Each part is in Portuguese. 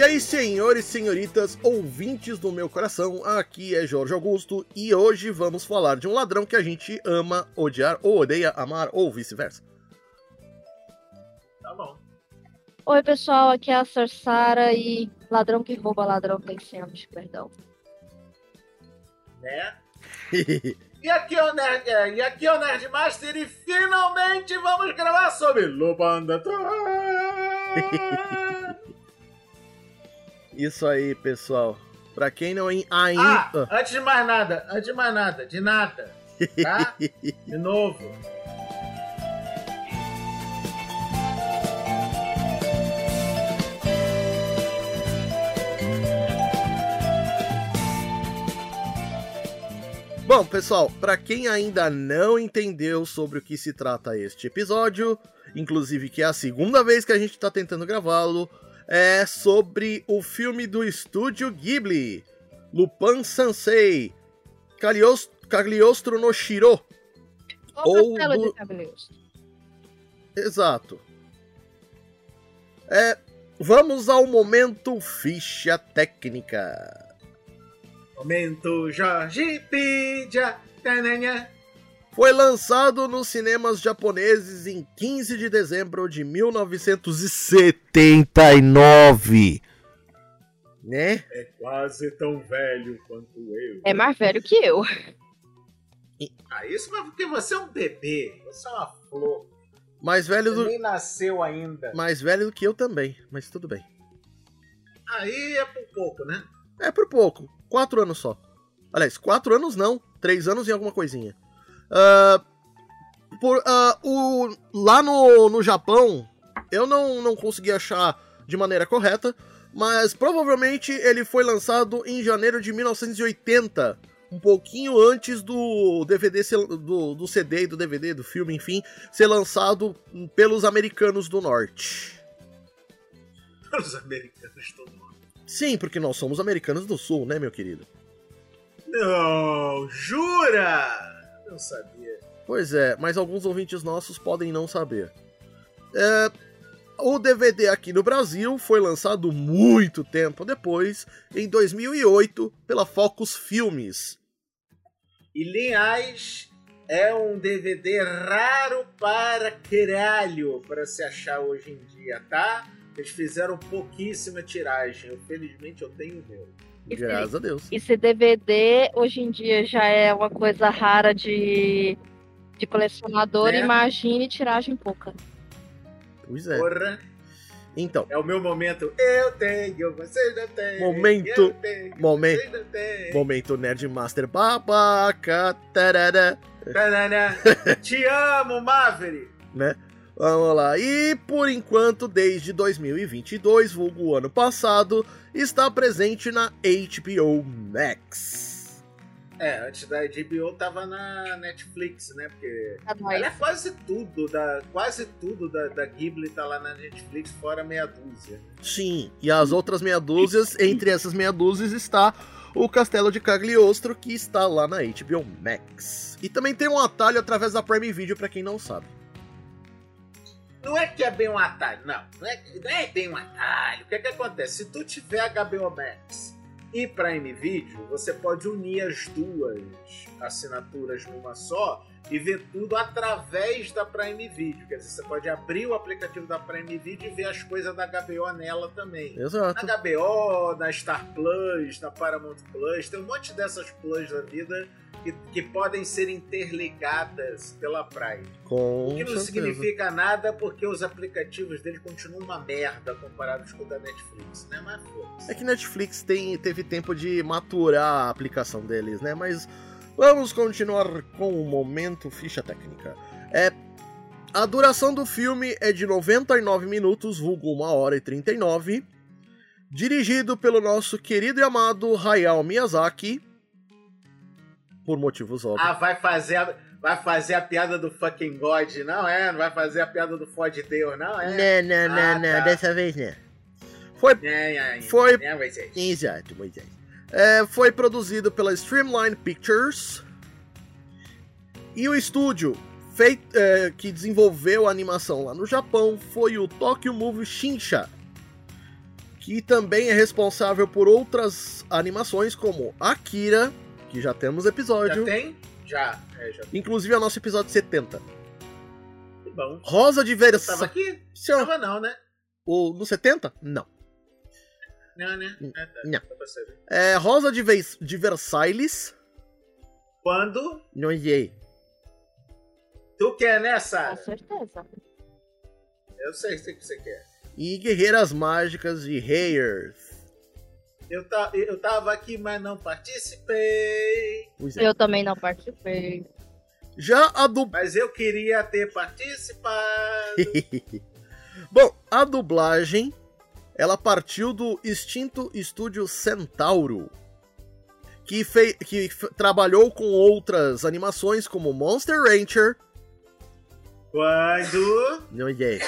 E aí, senhores e senhoritas, ouvintes do meu coração, aqui é Jorge Augusto e hoje vamos falar de um ladrão que a gente ama odiar ou odeia amar ou vice-versa. Tá bom. Oi, pessoal, aqui é a Sarsara e ladrão que rouba ladrão tem sempre perdão. Né? e aqui é o Nerd, é, e aqui é o Nerd Master e finalmente vamos gravar sobre Lupanda. Isso aí, pessoal. Pra quem não ainda. Ah, antes de mais nada, antes de mais nada, de nada, tá? De novo. Bom, pessoal, para quem ainda não entendeu sobre o que se trata este episódio, inclusive que é a segunda vez que a gente tá tentando gravá-lo, é sobre o filme do estúdio Ghibli, Lupin Sansei, Cagliostro, Cagliostro no Shiro. Ou Ou Castelo do- de. Exato. É, vamos ao momento ficha técnica. Momento Jorge Pídia. Tananã. Foi lançado nos cinemas japoneses em 15 de dezembro de 1979. Né? É quase tão velho quanto eu. É mais velho que eu. Ah, isso mas porque você é um bebê. Você é uma flor. Mais velho Você do, nem nasceu ainda. mais velho do que eu também, mas tudo bem. Aí é por pouco, né? É por pouco, quatro anos só. Aliás, quatro anos não, três anos e alguma coisinha. Ah, por, ah, o, lá no, no Japão, eu não, não consegui achar de maneira correta, mas provavelmente ele foi lançado em janeiro de 1980, um pouquinho antes do DVD, ser- do, do CD e do DVD, do filme, enfim, ser lançado pelos americanos do norte. Os americanos todo mundo. Sim, porque nós somos americanos do sul, né, meu querido? Não, jura? Não sabia. Pois é, mas alguns ouvintes nossos podem não saber. É, o DVD aqui no Brasil foi lançado muito tempo depois, em 2008, pela Focus Filmes. E Linhais é um DVD raro para caralho para se achar hoje em dia, tá? Eles fizeram pouquíssima tiragem. Eu, felizmente eu tenho o meu. Esse- Graças a Deus. Esse DVD hoje em dia já é uma coisa rara de, de colecionador. Né? Imagine tiragem pouca. Pois é. Porra, Então, é o meu momento. Eu tenho, você não tem. Momento, tenho, momento, tem. momento Nerdmaster babaca, tarará, Tanana. Te amo, Maverick. né? Vamos lá. E por enquanto, desde 2022, vulgo ano passado, está presente na HBO Max. É, antes da HBO tava na Netflix, né? Porque Tá. Ela é quase tudo, da, quase tudo da, da Ghibli tá lá na Netflix, fora meia dúzia. Sim, e as outras meia dúzias, entre essas meia dúzias está o Castelo de Cagliostro, que está lá na HBO Max. E também tem um atalho através da Prime Video, pra quem não sabe. Não é que é bem um atalho, não. Não é, não é bem um atalho. O que é que acontece? Se tu tiver HBO Max e Prime Video, você pode unir as duas assinaturas numa só e ver tudo através da Prime Video. Quer dizer, você pode abrir o aplicativo da Prime Video e ver as coisas da HBO nela também. Exato. Na HBO, na Star Plus, na Paramount Plus, tem um monte dessas Plus da vida que, que podem ser interligadas pela Prime. Com O que não certeza. significa nada porque os aplicativos dele continuam uma merda comparados com o da Netflix, né? Mas. É que Netflix tem, teve tempo de maturar a aplicação deles, né? Mas vamos continuar com o momento ficha técnica. É, A duração do filme é de 99 minutos, vulgo 1 hora e 39. Dirigido pelo nosso querido e amado Hayao Miyazaki. Por motivos óbvios. Ah, vai fazer a, vai fazer a piada do fucking God, não é? Não vai fazer a piada do fode Deus, não é? Não, não, Ah, não, não, tá. dessa vez não. Foi. É, é, Foi- É, ser. Exato, Moisés. É, foi produzido pela Streamline Pictures. E o estúdio feit- é, que desenvolveu a animação lá no Japão foi o Tokyo Movie Shinsha. Que também é responsável por outras animações como Akira, que já temos Já episódio. tem? Já. É, já. Inclusive é o nosso episódio 70. Que bom. Rosa de Tava Versailles. aqui? Tava não, né? O, no 70? Não. Não, né? É, tá. Não. É Rosa de, de Versailles. Quando Não sei. tu quer, né, Com Sara? certeza. Eu sei, sei o que você quer. E Guerreiras Mágicas de Hayers. Eu, ta, eu tava aqui, mas não participei. É. Eu também não participei. Já a du... Mas eu queria ter participado. Bom, a dublagem ela partiu do extinto estúdio Centauro, que, fei... que trabalhou com outras animações como Monster Rancher. Quando Não sei.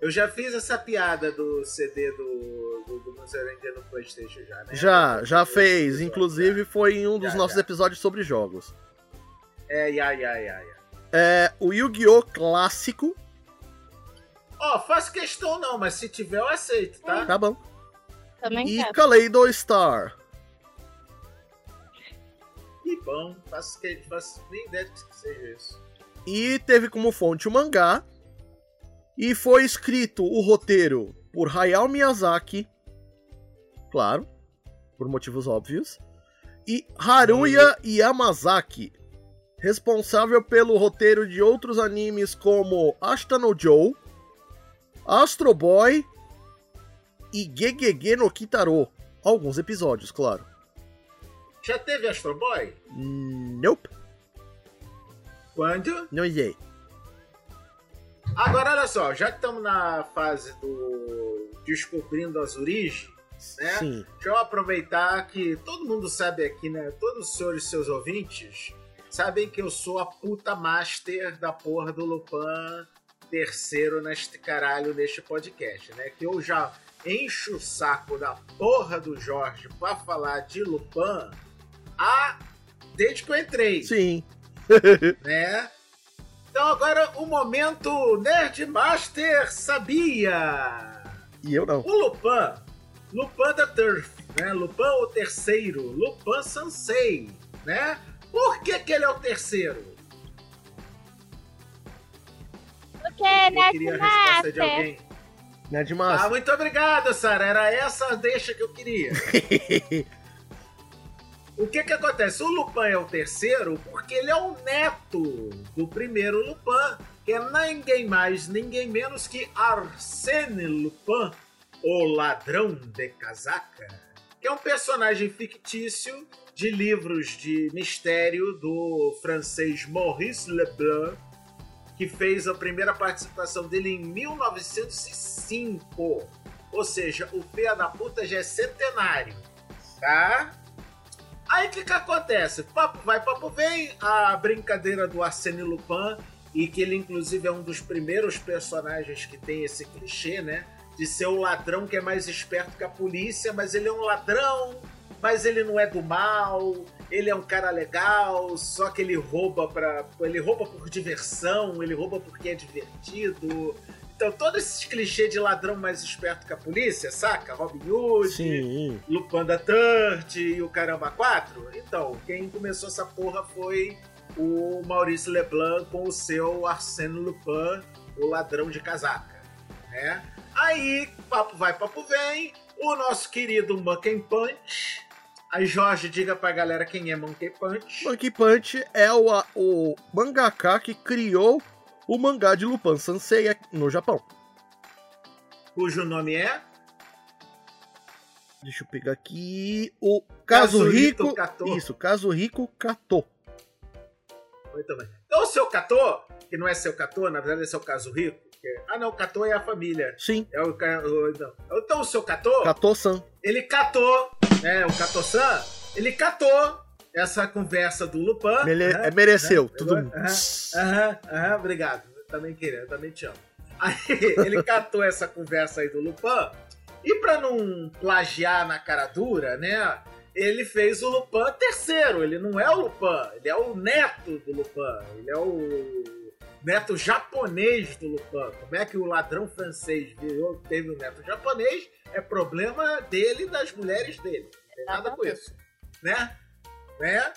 eu já fiz essa piada do CD do, do, do Monster Ranger no Playstation já, né? Já, já fez. Inclusive foi em um dos Já, nossos já. episódios sobre jogos. É, ia, ia, ia, ia. É, o Yu-Gi-Oh! clássico. Ó, faço questão não, mas se tiver eu aceito, tá? Tá bom. Também E quero. Kaleido Star. Que bom, faço, que, faço nem ideia de que seja isso. e teve como fonte o mangá. E foi escrito o roteiro por Hayao Miyazaki, claro, por motivos óbvios, e Haruya Yamazaki, responsável pelo roteiro de outros animes como Ashita no Joe, Astro Boy e Gegege no Kitaro. Alguns episódios, claro. Já teve Astro Boy? Nope, Quando? não sei. Agora olha só, já que estamos na fase do descobrindo as origens, né? Sim. Deixa eu aproveitar que todo mundo sabe aqui, né? Todos os senhores e seus ouvintes sabem que eu sou a puta master da porra do Lupin terceiro neste caralho neste podcast, né? Que eu já encho o saco da porra do Jorge pra falar de Lupin a... desde que eu entrei, Sim. né? Então agora o momento Nerdmaster sabia! E eu não. O Lupin, Lupin da Turf, né? Lupin o terceiro, Lupin Sansei, né? Por que, que ele é o terceiro? Porque, Eu queria a resposta de alguém. Não é demais. Ah, muito obrigado, Sara. Era essa a deixa que eu queria. O que que acontece? O Lupin é o terceiro porque ele é o neto do primeiro Lupin, que é ninguém mais, ninguém menos que Arsène Lupin, o ladrão de casaca, que é um personagem fictício de livros de mistério do francês Maurice Leblanc, que fez a primeira participação dele em 1905. Ou seja, o Fia da Puta já é centenário, tá? Aí o que, que acontece? Papo vai, papo vem, a brincadeira do Arsène Lupin, e que ele inclusive é um dos primeiros personagens que tem esse clichê, né? De ser o ladrão que é mais esperto que a polícia, mas ele é um ladrão, mas ele não é do mal, ele é um cara legal, só que ele rouba para ele rouba por diversão, ele rouba porque é divertido. Então, todos esses clichês de ladrão mais esperto que a polícia, saca? Robin Hood, Sim. Lupin da Turt e o Caramba 4. Então, quem começou essa porra foi o Maurício Leblanc com o seu Arsène Lupin, o ladrão de casaca, né? Aí, papo vai, papo vem, o nosso querido Monkey Punch. Aí, Jorge, diga pra galera quem é Monkey Punch. Monkey Punch é o, o mangaka que criou o mangá de Lupin Sansei no Japão. Cujo nome é Deixa eu pegar aqui o Kazuhiko. Kato. Isso, Kazuhiko Kato. Muito bem. Então, seu Katô, que não é seu Katô, na verdade é seu caso rico. que- ah, não, o Katô é a família. Sim, É o, o- não. Então o seu Katô, Kato-san. ele catou, né, o Katô-san, ele catou essa conversa do Lupin. Mele- né, é, mereceu. né, Tudo. Aham, aham, aham, obrigado. Eu também queria, eu também te amo. Aí ele catou essa conversa aí do Lupin e pra não plagiar na cara dura, né? Ele fez o Lupin terceiro. Ele não é o Lupin, ele é o neto do Lupin. Ele é o neto japonês do Lupin. Como é que o ladrão francês virou, teve o neto japonês? É problema dele e das mulheres dele. Não tem nada com isso. Né? Né?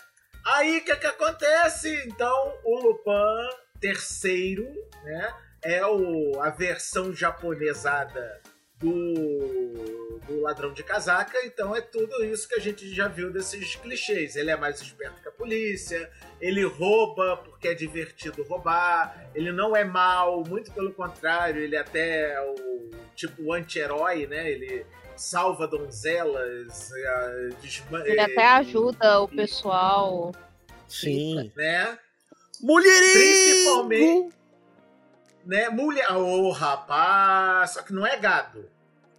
Aí o que, que acontece? Então o Lupin terceiro, né? É o, a versão japonesada do, do ladrão de casaca, então é tudo isso que a gente já viu desses clichês. Ele é mais esperto que a polícia, ele rouba porque é divertido roubar, ele não é mal, muito pelo contrário, ele até é o tipo anti-herói, né? Ele salva donzelas, eh, desma- Ele eh, até ajuda o pessoal. Sim. né? Mulherinho! Principalmente- né? Mulher. Ô, rapaz! Só que não é gado.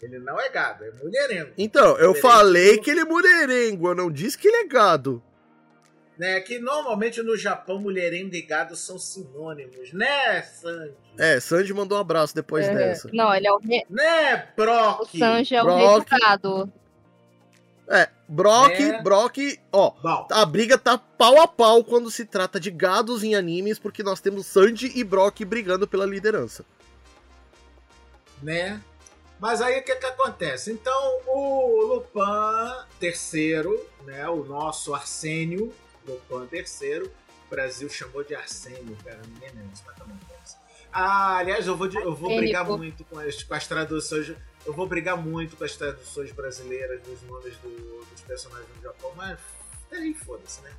Ele não é gado, é mulherengo. Então, eu Mulherengo. falei que ele é mulherengo, eu não disse que ele é gado. Né? Que normalmente no Japão, mulherengo e gado são sinônimos, né, Sanji? É, Sanji mandou um abraço depois É, dessa. Não, ele é o, re... Né, o Brock? Sanji é o Brock. resultado. É, Brock, É. Brock, ó, Bom, a briga tá pau a pau quando se trata de gados em animes, porque nós temos Sanji e Brock brigando pela liderança. né? Mas aí o que que acontece? Então o Lupin terceiro, né? O nosso Arsênio, Lupin terceiro, o Brasil chamou de Arsênio, cara, ninguém lembra isso, mas também pensa. Ah, aliás, eu vou, de- eu vou brigar muito com as, com as traduções. Eu vou brigar muito com as traduções brasileiras dos nomes do- dos personagens do Japão, mas aí foda-se, né?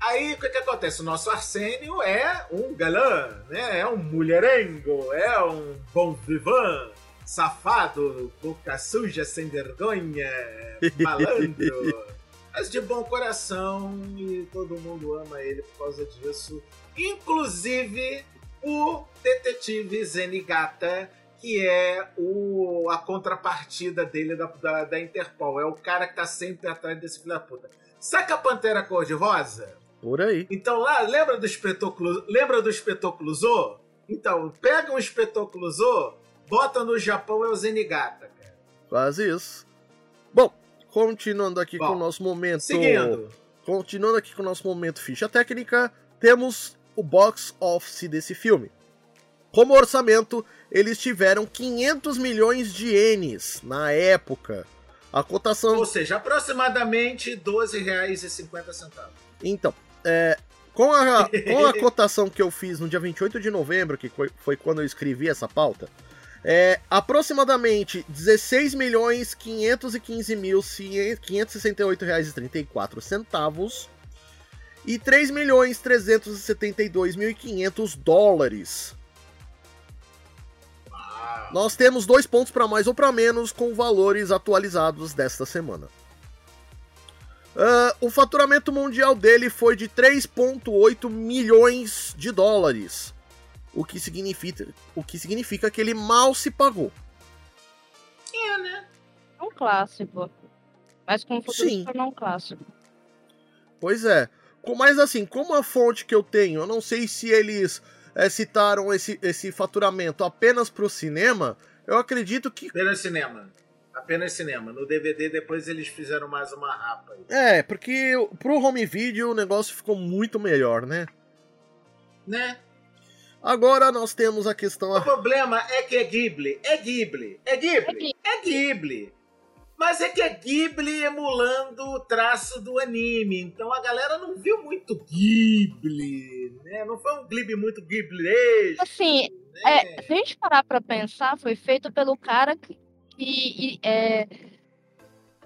Aí o que, que acontece? O nosso Arsênio é um galã, né? É um mulherengo, é um bom vivant, safado, boca suja, sem vergonha, malandro. Mas de bom coração e todo mundo ama ele por causa disso. Inclusive o detetive Zenigata, que é o, a contrapartida dele da, da, da Interpol. É o cara que tá sempre atrás desse filho da puta. Saca a Pantera Cor-de-Rosa? Por aí. Então lá, lembra do espetáculo, lembra do espetáculo Zo? Então, pega um espetáculo Zo, bota no Japão é o Zenigata, cara. Quase isso. Bom, continuando aqui Bom, com o nosso momento. Seguindo. Continuando aqui com o nosso momento ficha técnica, temos o box office desse filme. Como orçamento, eles tiveram 500 milhões de ienes na época. A cotação. Ou seja, aproximadamente R$ 12,50. Então, é, com, a, com a cotação que eu fiz no dia 28 de novembro, que foi, foi quando eu escrevi essa pauta, é aproximadamente 16 milhões 515 mil 568 reais e 34 centavos e 3 milhões 372 mil e 500 dólares. Nós temos dois pontos para mais ou para menos com valores atualizados desta semana. Ah, o faturamento mundial dele foi de 3,8 milhões de dólares, o que, significa, o que significa que ele mal se pagou. É, né? É um clássico. Mas com um futuro Sim. se tornar um clássico. Pois é. Mas assim, como a fonte que eu tenho, eu não sei se eles eh, citaram esse, esse faturamento apenas para o cinema, eu acredito que Apenas cinema. Apenas cinema. No DVD depois eles fizeram mais uma rapa. aí. É, porque pro home video o negócio ficou muito melhor, né? Né? Agora nós temos a questão. O problema é que é Ghibli. É Ghibli. É Ghibli. É É Ghibli. Mas é que é Ghibli emulando o traço do anime. Então a galera não viu muito Ghibli. Né? Não foi um Ghibli muito Ghibli. Assim, né? é, se a gente parar pra pensar, foi feito pelo cara que, que, é,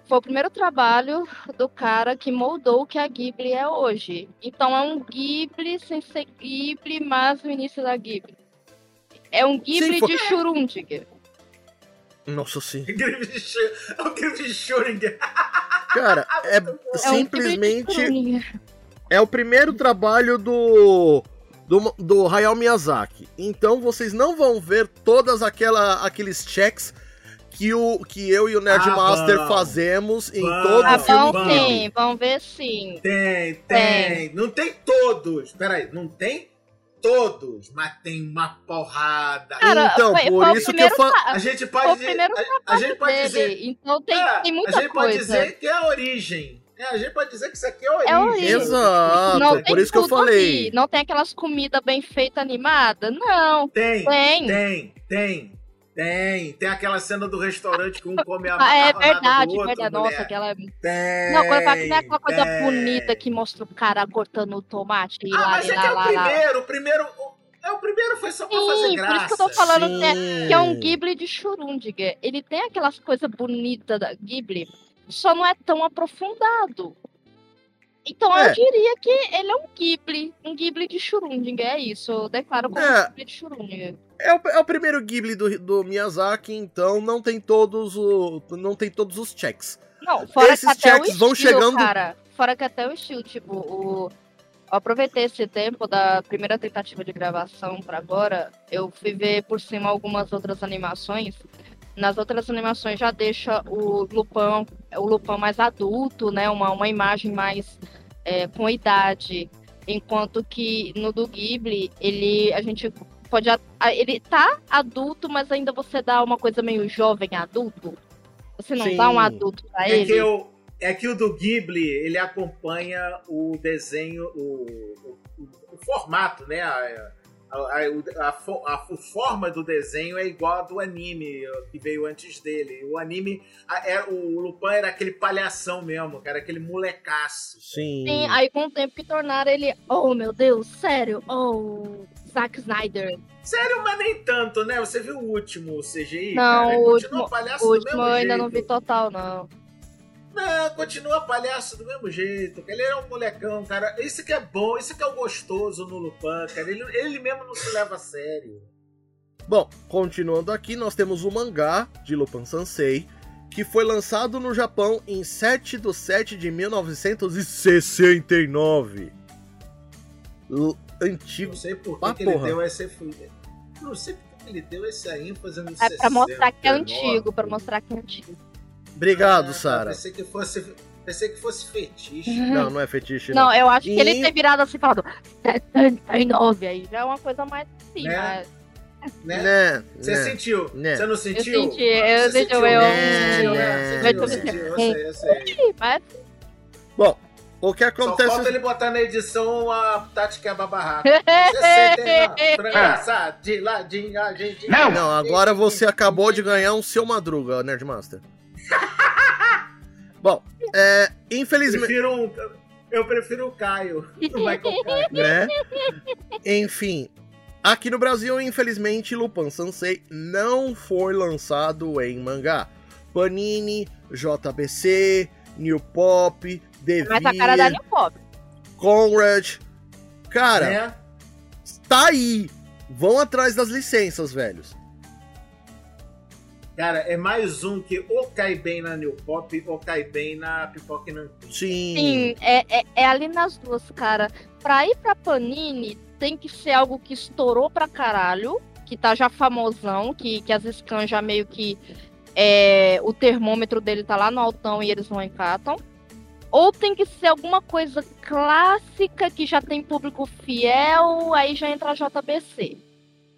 foi o primeiro trabalho do cara que moldou o que a Ghibli é hoje. Então é um Ghibli sem ser Ghibli, mas o início da Ghibli. É um Ghibli foi- de Churundig. Nossa senhora. Ghibli Sh- É o Ghibli Schrödinger. Cara, é É simplesmente. É o primeiro trabalho do. do, do Hayao Miyazaki. Então vocês não vão ver todas aquela, aqueles checks que, o, que eu e o Nerdmaster Ah, fazemos em todo Ah, o filme. Ghibli. sim, vão ver sim. Tem, tem. Não tem todos. Peraí, não tem todos, mas tem uma porrada. Cara, Então, foi- por foi isso que eu falo. a gente foi pode dizer. A, a gente pode dele, dizer. Então tem, É, tem a muita gente pode coisa. dizer que é a origem. É, a gente pode dizer que isso aqui é a origem. É a origem. Exato, não por tem isso que eu falei. ali. Não tem aquelas comidas bem feitas animadas? Não, Tem, tem. tem, tem. Tem, tem aquela cena do restaurante que um come a Ah, é verdade, do outro, verdade. mulher. Nossa, aquela. Tem, Não, quando eu falo que não é aquela coisa tem. bonita que mostra o cara cortando o tomate e Ah, lá, mas e é lá, que é o lá, lá. primeiro, o primeiro... É, o primeiro foi só pra fazer Sim, graça. por isso que eu tô falando que é, Sim. que é um Ghibli de Schrödinger. Ele tem aquelas coisas bonitas da Ghibli, só não é tão aprofundado. Então É. eu diria que ele é um Ghibli, um Ghibli de Schrödinger, é isso. Eu declaro como É. um Ghibli de Schrödinger. É o, é o primeiro Ghibli do, do Miyazaki, então não tem todos o, não tem todos os checks. Não, fora Esses que até o checks vão estilo, chegando- cara. Fora que até o estilo, tipo, o... eu aproveitei esse tempo da primeira tentativa de gravação pra agora, eu fui ver por cima algumas outras animações. Nas outras animações já deixa o Lupin, o Lupin mais adulto, né? Uma, uma imagem mais é, com idade. Enquanto que no do Ghibli, ele a gente pode. Ele tá adulto, mas ainda você dá uma coisa meio jovem adulto. Você não dá um Sim. adulto pra É ele. que, eu, é que o do Ghibli, ele acompanha o desenho, o, o, o formato, né? A, a, a, a fo- a fo- forma do desenho é igual a do anime que veio antes dele. O anime, a- é, o Lupin era aquele palhação mesmo, que era aquele molecaço. Sim. Sim, aí com o tempo que tornaram ele, oh meu Deus, sério, oh, Zack Snyder. Sério, mas nem tanto, né? Você viu o último CGI? Não, cara? o Continua último- palhaço O do último mesmo eu ainda jeito. não vi total, não. Não, continua palhaço do mesmo jeito. Ele é um molecão, cara. Isso que é bom, isso que é o gostoso no Lupin, cara. Ele, ele mesmo não se leva a sério. Bom, continuando aqui, nós temos o mangá de Lupin Sansei, que foi lançado no Japão em 7 de 7 de 1969. L- Antigo. Não sei por que, que ele porra. deu esse. Não sei por que ele deu esse ênfase no É pra mostrar que é 69. antigo, pra mostrar que é antigo. Obrigado, Ah, Sara. Pensei que fosse. Pensei que fosse fetiche. Não, não é fetiche, não. Não, eu acho que E- ele ter virado assim e falado 79 aí já é uma coisa mais assim, Né? mas Né? Né, Você né. sentiu? Né. Você não sentiu? senti, eu senti, sentiu, eu- né? Sentiu, Né, né? né. Sentiu, Eu sentiu, eu senti. sei, eu sei. mas Bom, o que Só acontece. falta ele botar na edição a Tati quebra barraco. Você sente, não. Engraçado, de ladinho, a gente. Não, agora você acabou de ganhar um seu madruga, Nerdmaster. Bom, é, infelizmente, Prefiro um, eu prefiro o Caio. O Michael Caio. né? Enfim, aqui no Brasil, infelizmente, Lupin Sansei não foi lançado em mangá. Panini, JBC, New Pop, mas a cara da New Pop. Conrad. Cara, Né? tá aí. Vão atrás das licenças, velhos. Cara, é mais um que ou cai bem na New Pop ou cai bem na Pipoca e Nanquim. Sim. Sim, é, é, é ali nas duas, cara. Pra ir pra Panini, tem que ser algo que estourou pra caralho, que tá já famosão, que, que as scans já meio que. é, o termômetro dele tá lá no altão e eles não encatam. Ou tem que ser alguma coisa clássica que já tem público fiel, aí já entra a JBC.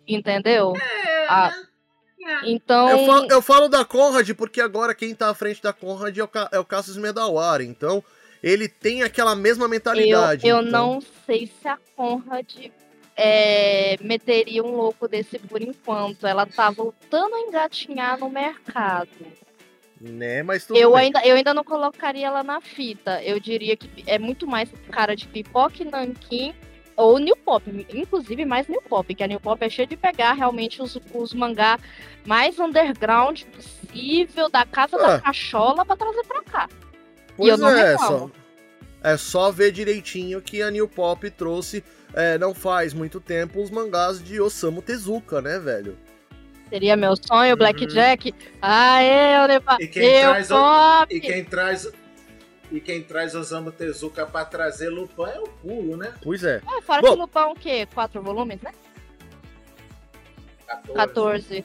Entendeu? É, Ah, né? Então. Eu falo, eu falo da Conrad porque agora quem tá à frente da Conrad é o, é o Cassius Medawar. Então, ele tem aquela mesma Eu, mentalidade. eu então, não sei se a Conrad é, meteria um louco desse por enquanto. Ela tá voltando a engatinhar no mercado. Né, mas tudo Eu bem. ainda, eu ainda não colocaria ela na fita. Eu diria que é muito mais cara de pipoca e nanquim ou New Pop. Inclusive mais New Pop, que a New Pop é cheia de pegar realmente os, os mangá mais underground possível, da casa Ah. da cachola, pra trazer pra cá. Pois eu não é, reclamo. só, é só ver direitinho que a New Pop trouxe, é, não faz muito tempo, os mangás de Osamu Tezuka, né, velho? Seria meu sonho, Uhum. Blackjack. Aê, eu levar. E quem Eu traz o-. E quem traz. E quem traz Osamu Tezuka pra trazer Lupin é o pulo, né? Pois é. É, fora Bom. que Lupin é o quê? Quatro volumes, né? 14. 14.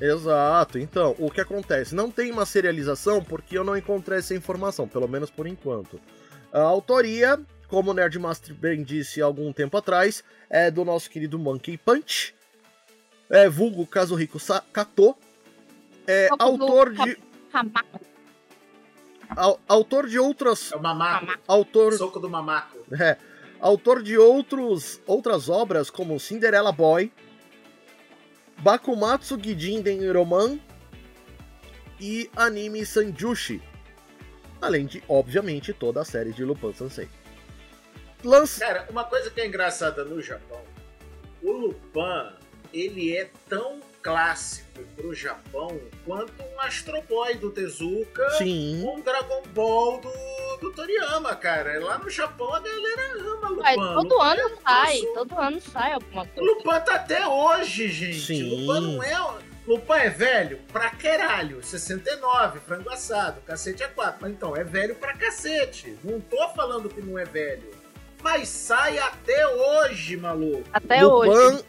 Exato. Então, o que acontece? Não tem uma serialização porque eu não encontrei essa informação, pelo menos por enquanto. A autoria, como o Nerdmaster bem disse há algum tempo atrás, é do nosso querido Monkey Punch, é vulgo Kazuhiko Kato, é autor de au- autor de outras É o mamaco. autor Soco do mamaco. É, autor de outros, outras obras como Cinderella Boy, Bakumatsu Gijin Roman e anime Sanjushi. Além de, obviamente, toda a série de Lupin Sensei. Lance... Cara, uma coisa que é engraçada no Japão, o Lupin, ele é tão clássico pro Japão quanto um Astro Boy do Tezuka Sim, ou um Dragon Ball do, do Toriyama, cara. Lá no Japão a galera ama Lupin. Ué, todo Lupin ano é sai, nosso- todo ano sai alguma coisa. Lupin tá até hoje, gente. Sim. Lupin não é. Lupin é velho pra caralho. 69, frango assado, cacete é 4. Mas então, é velho pra cacete. Não tô falando que não é velho. Mas sai até hoje, maluco. Até hoje.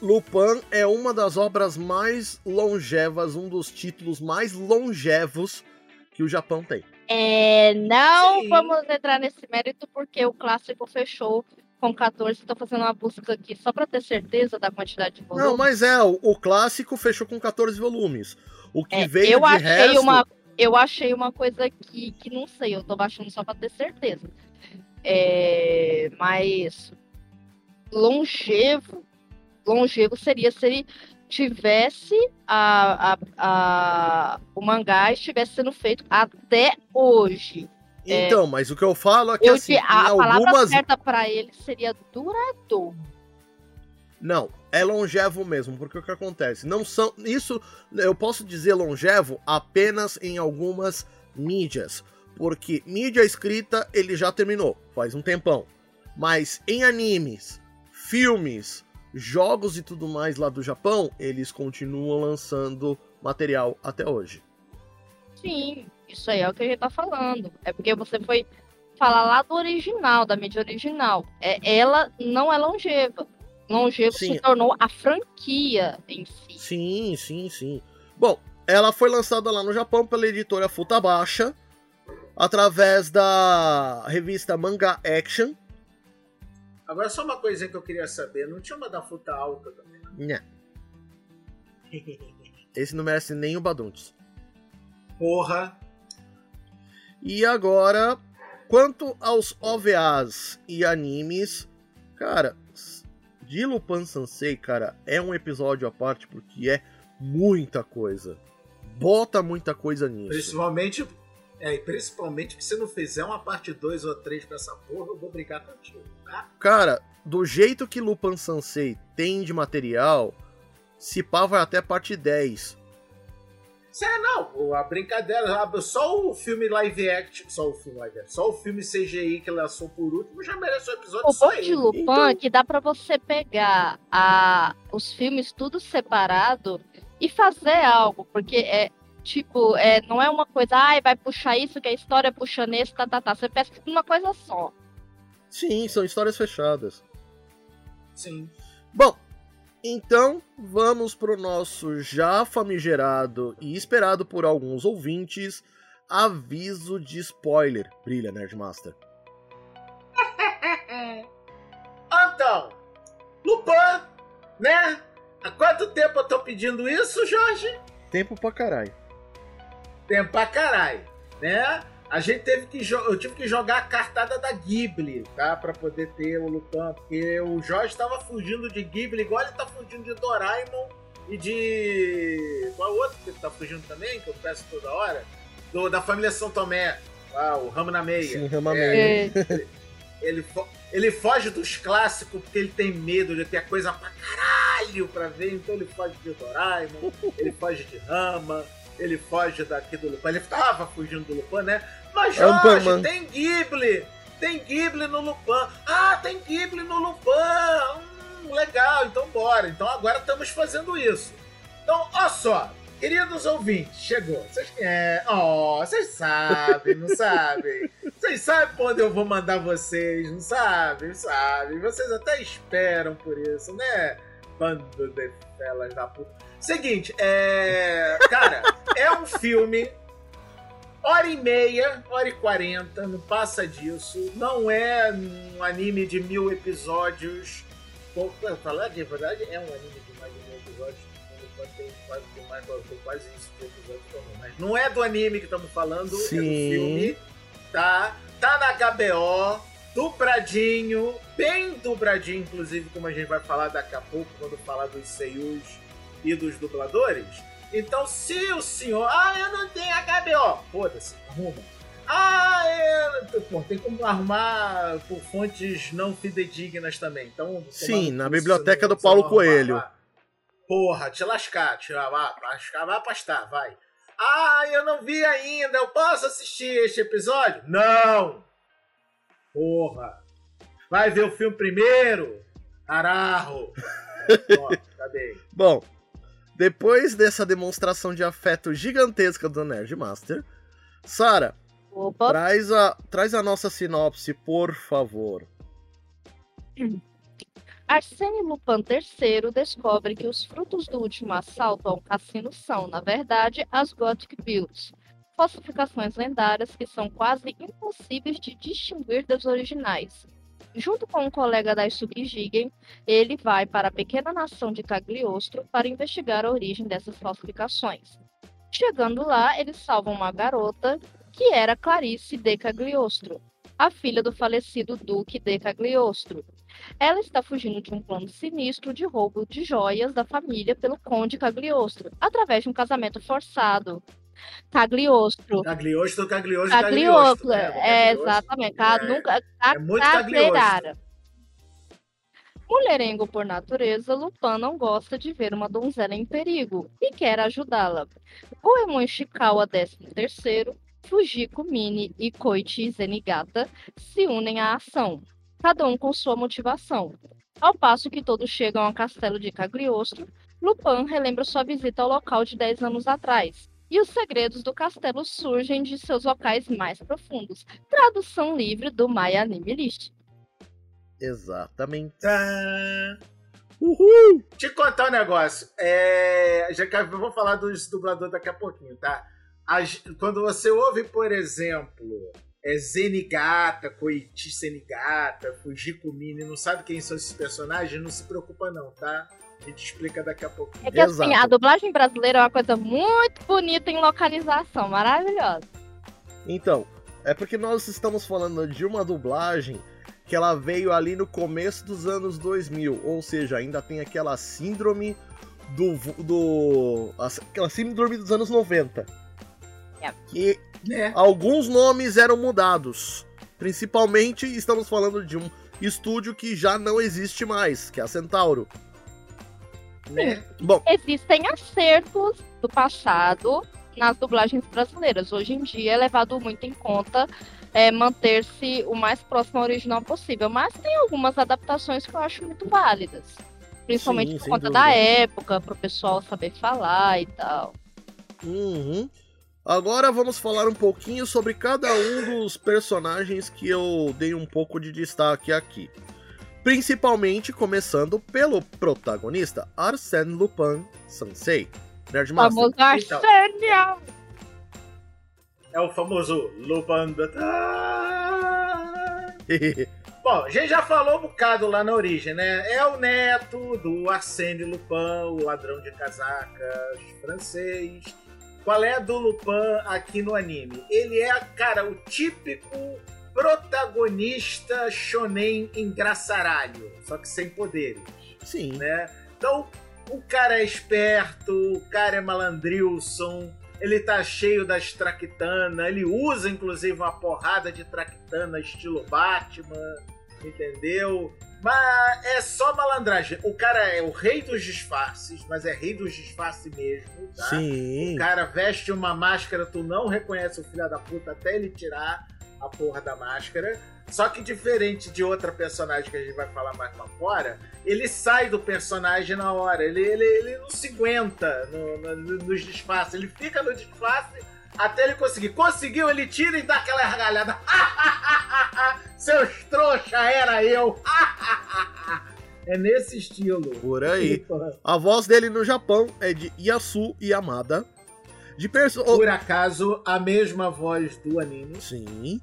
Lupin, é uma das obras mais longevas, um dos títulos mais longevos que o Japão tem. É, não Sim. vamos entrar nesse mérito porque o clássico fechou com 14. Estou fazendo uma busca aqui só para ter certeza da quantidade de volumes. Não, mas é, o, o clássico fechou com 14 volumes. O que É, veio eu de achei resto... uma eu achei uma coisa aqui que não sei, eu tô baixando só para ter certeza. É, mas longevo, longevo seria se ele tivesse a, a, a- o mangá estivesse sendo feito até hoje. Então, mas o que eu falo é que Eu, assim, a em palavra algumas. certa para ele seria duradouro. Não, é longevo mesmo, porque o que acontece? Não são. Isso eu posso dizer longevo apenas em algumas mídias. Porque mídia escrita ele já terminou, faz um tempão. Mas em animes, filmes, jogos e tudo mais lá do Japão, eles continuam lançando material até hoje. Sim, isso aí é o que a gente tá falando. É porque você foi falar lá do original, da mídia original. É, ela não é longeva. Longevo Sim. se tornou a franquia em si. Sim, sim, sim. Bom, ela foi lançada lá no Japão pela editora Futabasha, através da revista Manga Action. Agora, só uma coisinha que eu queria saber: não tinha uma da fruta alta também? Nha. Esse não merece nem o Baduntes. Porra. E agora, quanto aos OVAs e animes, cara, de Lupin Sansei, cara, é um episódio à parte porque é muita coisa. Bota muita coisa nisso. Principalmente. É, e principalmente que se não fizer uma parte 2 ou 3 pra essa porra, eu vou brigar contigo, tá? Cara, do jeito que Lupin Sansei tem de material, se pá vai até parte 10. Sério, não, a brincadeira, só o filme live action, só o filme live action, só o filme CGI que lançou por último já merece um episódio O só bom de. Lupin Então- é que dá pra você pegar a, os filmes tudo separado e fazer algo, porque é tipo, é, não é uma coisa, ai, vai puxar isso, que a história puxa nesse, tá, tá, tá. Você pensa que uma coisa só. Sim, são histórias fechadas. Sim. Bom, então vamos pro nosso já famigerado e esperado por alguns ouvintes aviso de spoiler. Brilha, Nerdmaster. Então, Lupin, né? Há quanto tempo eu tô pedindo isso, Jorge? Tempo pra caralho. Tempo pra caralho, né? A gente teve que eu tive que jogar a cartada da Ghibli, tá? Pra poder ter o Lupin, porque o Jorge tava fugindo de Ghibli, igual ele tá fugindo de Doraemon e de. Qual é o outro que ele tá fugindo também, que eu peço toda hora? Do, da família São Tomé. Ah, o Ramo na Meia. Sim, Rama É, Meia. Ele, fo- ele foge dos clássicos porque ele tem medo de ter coisa pra caralho pra ver, então ele foge de Doraemon, ele foge de Rama, ele foge daqui do Lupin. Ele tava fugindo do Lupin, né? Mas É Jorge, Panman. tem Ghibli! Tem Ghibli no Lupin! Ah, tem Ghibli no Lupin! Hum, legal, então bora. Então agora estamos fazendo isso. Então, ó só, Queridos ouvintes, chegou. Vocês é, oh, vocês sabem, não sabem? Vocês sabem pra onde eu vou mandar vocês, não sabem? Sabem. Vocês até esperam por isso, né? Bando de felas da puta. Seguinte, é. Cara, é um filme. Hora e meia, hora e quarenta, não passa disso. Não é um anime de mil episódios. Falar de verdade, é um anime de mais de mil episódios tem quase, tem mais, tem quase isso de episódios também. Mas não é do anime que estamos falando, Sim. é do filme. Tá? Tá na HBO, dubradinho, bem dubradinho, inclusive, como a gente vai falar daqui a pouco, quando falar dos seiyus e dos dubladores. Então, se o senhor. Ah, eu não tenho HBO! Foda-se, arruma. Ah, é. Pô, tem como arrumar por fontes não fidedignas também. Então, Sim, na biblioteca do Paulo Coelho. Arrumar. Porra, te lascar, te vai, lascar, vai pastar, vai. Ah, eu não vi ainda, eu posso assistir este episódio? Não! Porra! Vai ver o filme primeiro? Carajo! Ó, cadê? Bom, depois dessa demonstração de afeto gigantesca do Nerd Master, Sara, traz a, traz a nossa sinopse, por favor. Arsène Lupin III descobre que os frutos do último assalto ao cassino são, na verdade, as Gothic Bills, falsificações lendárias que são quase impossíveis de distinguir das originais. Junto com um colega da Jigen, ele vai para a pequena nação de Cagliostro para investigar a origem dessas falsificações. Chegando lá, eles salvam uma garota que era Clarice de Cagliostro, a filha do falecido Duque de Cagliostro, ela está fugindo de um plano sinistro de roubo de joias da família pelo Conde Cagliostro, através de um casamento forçado. Cagliostro. Cagliostro, Cagliostro, Cagliostro, né? é, Cagliostro. exatamente. Ca- É, nunca, é muito Cagliostro. caseirara. Mulherengo por natureza, Lupin não gosta de ver uma donzela em perigo e quer ajudá-la. Goemon Ishikawa, 13º, Fujiko Mini e Koichi Zenigata se unem à ação, cada um com sua motivação. Ao passo que todos chegam ao castelo de Cagliostro, Lupin relembra sua visita ao local de 10 anos atrás. E os segredos do castelo surgem de seus locais mais profundos. Tradução livre do Maya Anime List. Exatamente. Tá. Uhul! Te contar um negócio. É... Já que eu vou falar dos dubladores daqui a pouquinho, tá? As- Quando você ouve, por exemplo, é Zenigata, Koichi Senigata, Fujiko Mini, não sabe quem são esses personagens, não se preocupa não, tá? A gente explica daqui a pouco. É que assim, Exato. a dublagem brasileira é uma coisa muito bonita em localização, maravilhosa. Então, é porque nós estamos falando de uma dublagem que ela veio ali no começo dos anos 2000, ou seja, ainda tem aquela síndrome do. do aquela síndrome dos anos 90. É. Que Né? alguns nomes eram mudados. Principalmente estamos falando de um estúdio que já não existe mais, que é a Centauro. Né? Bom, Existem acertos do passado nas dublagens brasileiras. Hoje em dia é levado muito em conta é, manter-se o mais próximo ao original possível. Mas tem algumas adaptações que eu acho muito válidas. Principalmente Sim, por conta dúvida. da época, para o pessoal saber falar e tal. Uhum. Agora vamos falar um pouquinho sobre cada um dos personagens que eu dei um pouco de destaque aqui. Principalmente começando pelo protagonista, Arsène Lupin Sensei. Nerd Master. Famoso Então. Arsênio! É o famoso Lupin da Bom, a gente já falou um bocado lá na origem, né? É o neto do Arsène Lupin, o ladrão de casacas francês. Qual é a do Lupin aqui no anime? Ele é, cara, o típico protagonista shonen engraçaralho, só que sem poderes Sim. né? Então, o cara é esperto, o cara é malandrilson, ele tá cheio das traquitana, ele usa inclusive uma porrada de traquitana estilo Batman, entendeu? Mas é só malandragem. O cara é o rei dos disfarces, mas é rei dos disfarces mesmo, tá? Sim. O cara veste uma máscara, tu não reconhece o filho da puta até ele tirar. A porra da máscara. Só que diferente de outra personagem que a gente vai falar mais pra fora, ele sai do personagem na hora. Ele, ele, ele não se aguenta no, no, nos disfarces. Ele fica no disfarce até ele conseguir. Conseguiu, ele tira e dá aquela gargalhada. Seus trouxa, era eu. é nesse estilo. Por aí. A voz dele no Japão é de Yasu Yamada. De perso... Por acaso, a mesma voz do anime. Sim.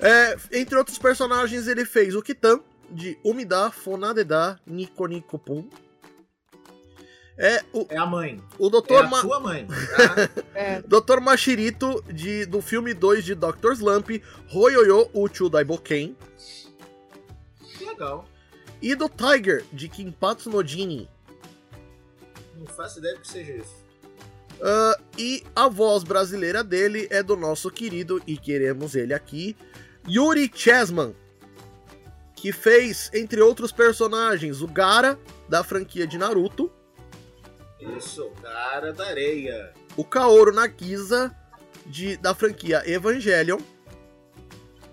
É, entre outros personagens, ele fez o Kitan, de Umida Fonadeda Nico Nico Pum. É, o, é a mãe. O Dr. É a Ma... sua mãe. Tá? É. Dr. Mashirito, de, do filme 2 de Dr. Slump, Hoyoyo Uchu Daiboken. Legal. E do Tiger, de Kinpatsu no Jini. Não faço ideia do que seja isso. Uh, e a voz brasileira dele é do nosso querido, e queremos ele aqui, Yuri Chessman, que fez, entre outros personagens, o Gara, da franquia de Naruto. Isso, Gara da Areia. O Kaoru Nagiza, de, da franquia Evangelion.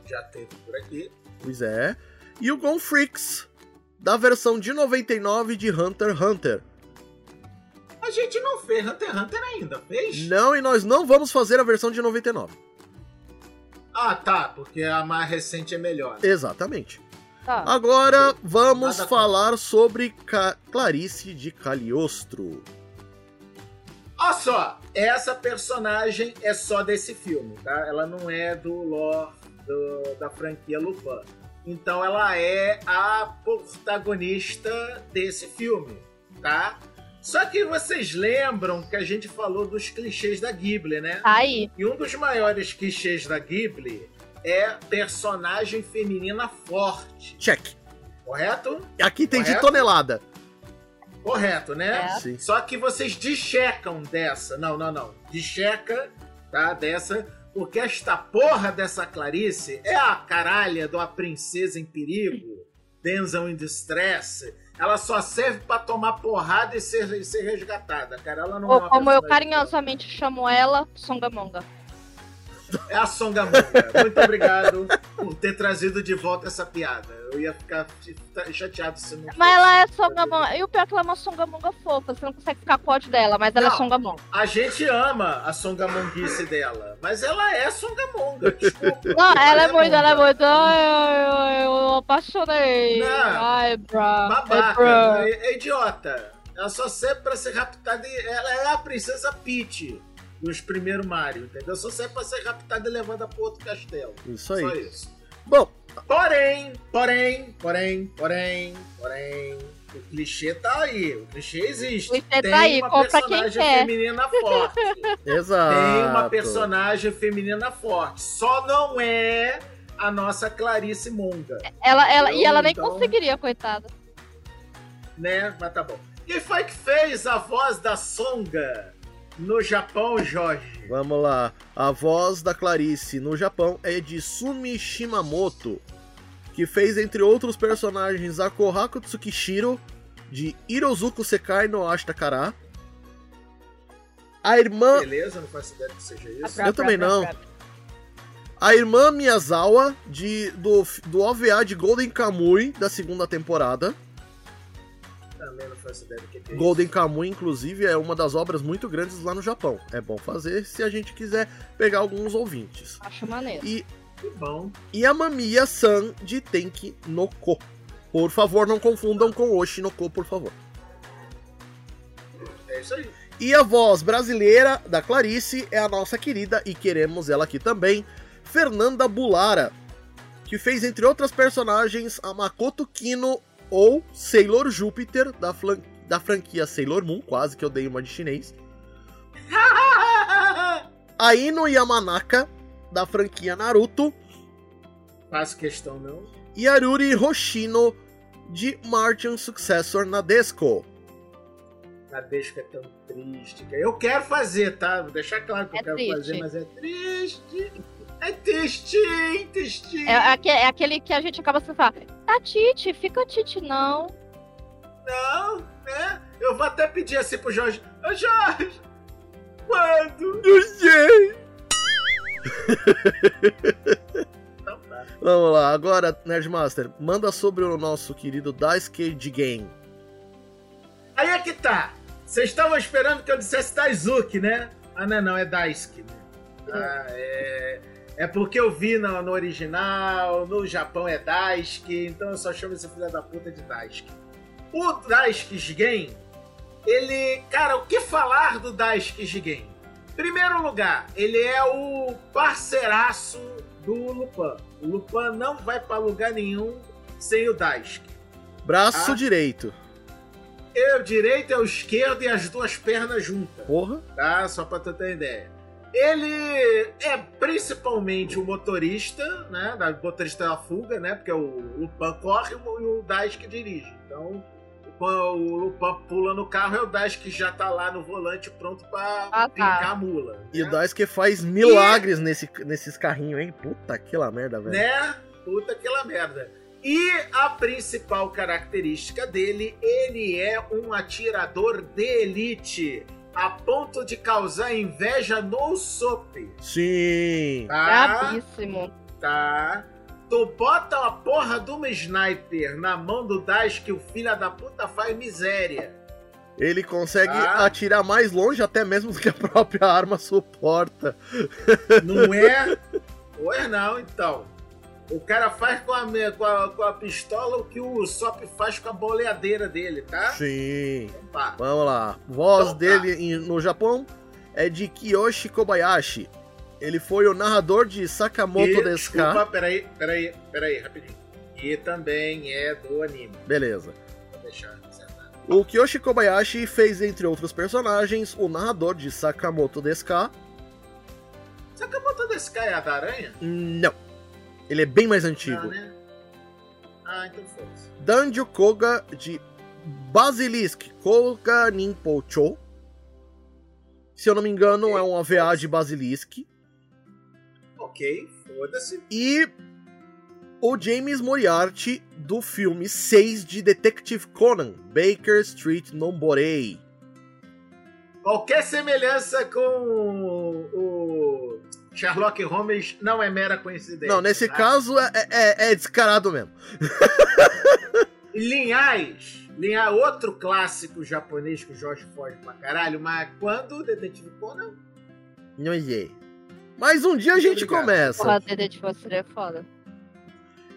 Já teve por aqui. Pois é. E o Gon Freaks, da versão de 99 de Hunter x Hunter. A gente não fez Hunter x Hunter ainda, fez? Não, e nós não vamos fazer a versão de 99. Ah, tá, porque a mais recente é melhor. Exatamente. Tá. Agora vamos Nada falar sobre Ca Clarice de Cagliostro. Olha só, essa personagem é só desse filme, tá? Ela não é do lore do- da franquia Lupin. Então ela é a protagonista desse filme, tá? Só que vocês lembram que a gente falou dos clichês da Ghibli, né? Aí. E um dos maiores clichês da Ghibli é personagem feminina forte, Check. correto? Aqui tem de Correto? tonelada. Correto, né? É. Sim. Só que vocês deschecam dessa. Não, não, não. Descheca, tá? Dessa. Porque esta porra dessa Clarice é a caralha de uma princesa em perigo, Denzel in Distress. Ela só serve pra tomar porrada e ser, e ser resgatada, cara. Ela não é Ou uma como eu carinhosamente chamo ela, Songamonga. É a Songamonga. Muito obrigado por ter trazido de volta essa piada. Eu ia ficar chateado se não Mas ela é Songamonga. E o pior é que ela é uma Songamonga fofa. Você não consegue ficar com ódio dela, mas ela é. Songamonga. A gente ama a Songamonguice dela, mas ela é Songamonga. Desculpa. Não, ela é Songamonga. muito, ela é muito. Ai, ai, ai, eu apaixonei. Não. Ai, bra. Babaca, é, é idiota. Ela só serve pra ser raptada. e- Ela é a princesa Peach dos primeiros Mario, entendeu? Só serve pra ser raptada e levada pro outro castelo. Isso aí. Só isso. Bom, Porém, porém, porém, porém, porém, o clichê tá aí. O clichê existe. O clichê Tem tá aí, uma compra quem personagem quer. feminina forte. exato. Tem uma personagem feminina forte. Só não é a nossa Clarice Monga. Ela, ela, e ela nem Então- conseguiria, coitada. né? Mas tá bom. Quem foi que fez a voz da Songa no Japão, Jorge? Vamos lá. A voz da Clarice no Japão é de Sumi Shimamoto, que fez, entre outros personagens, a Kohaku Tsukishiro, de Hirozuku Sekai no Ashtakara. A irmã, Beleza, não faço ideia que seja isso. Eu também não. a irmã Miyazawa, de, do, do OVA de Golden Kamui, da segunda temporada. Também não faço ideia do que que é Golden Kamuy, inclusive, é uma das obras muito grandes lá no Japão. É bom fazer se a gente quiser pegar alguns ouvintes. Acho maneiro. E. Que bom. Yamamiya-san de Tenki no Ko. Por favor, não confundam com Oshi no Ko, por favor. É isso aí. E a voz brasileira da Clarice é a nossa querida, e queremos ela aqui também, Fernanda Bulara, que fez, entre outras personagens, a Makoto Kino ou Sailor Júpiter, da, flan- da franquia Sailor Moon, quase que eu dei uma de chinês. A Ino Yamanaka, da franquia Naruto. Faço questão não. E Aruri Hoshino, de Martian Successor Nadesco. A Desca é tão triste. Eu quero fazer, tá? Vou deixar claro que eu É quero triste. fazer, mas é triste. É tristinho, tristinho. É, aque- é aquele que a gente acaba sem falar. Tá, Tite, fica Tite, não. Não, né? Eu vou até pedir assim pro Jorge. Ô Jorge, quando? Não sei. Vamos lá, agora, Nerdmaster, manda sobre o nosso querido Daisuke Jigen. Aí é que tá. Vocês estavam esperando que eu dissesse Daisuke, né? Ah, não, não, é Daisuke. Né? Ah, é... é porque eu vi no, no original, no Japão é Daisuke, então eu só chamo esse filho da puta de Daisuke. O Daisuke Jigen, ele... Cara, o que falar do Daisuke Jigen? Primeiro lugar, ele é o parceiraço do Lupin. O Lupin não vai pra lugar nenhum sem o Daisuke. Braço Ah. direito. O direito, é o esquerdo e as duas pernas juntas. Porra. tá? Só pra tu ter ideia. Ele é principalmente o motorista, né? Da motorista da fuga, né? Porque o Lupin corre e o Daisuke dirige. Então, quando o Lupin pula no carro, é o Daisuke que já tá lá no volante pronto pra Ah, tá. brincar a mula. E né? o Daisuke faz milagres nesse, nesses carrinhos, hein? Puta que lá merda, velho. Né? Puta aquela merda. E a principal característica dele, ele é um atirador de elite, a ponto de causar inveja no Sop. Sim. Tá? Tá. Tu bota a porra de uma sniper na mão do Dash que o filho da puta faz miséria. Ele consegue Ah. atirar mais longe até mesmo do que a própria arma suporta. Não é? Pois não, então. O cara faz com a, com a, com a pistola o que o Sop faz com a boleadeira dele, tá? Sim. Pá. Vamos lá. Voz Então tá. dele em- no Japão é de Kiyoshi Kobayashi. Ele foi o narrador de Sakamoto E, Desu desculpa, peraí, peraí, peraí, rapidinho. E também é do anime. Beleza. Vou deixar. O Kiyoshi Kobayashi fez, entre outros personagens, o narrador de Sakamoto Desu Sakamoto cara é a da aranha? Não. Ele é bem mais antigo. Não, né? Ah, então foda-se. Danjo Koga de Basilisk Koga Ninpocho. Se eu não me engano, é um AVA de Basilisk. Ok, foda-se. E o James Moriarty do filme 6 de Detective Conan, Baker Street Nomborei. Qualquer semelhança com o Sherlock Holmes não é mera coincidência. Não, nesse tá? caso é, é- é descarado mesmo. Linhais. Linhais, outro clássico japonês que o Jorge foge pra caralho, mas quando o Detetive Conan. Não sei. Mas um dia a gente obrigado. começa. Porra, detetive seria foda.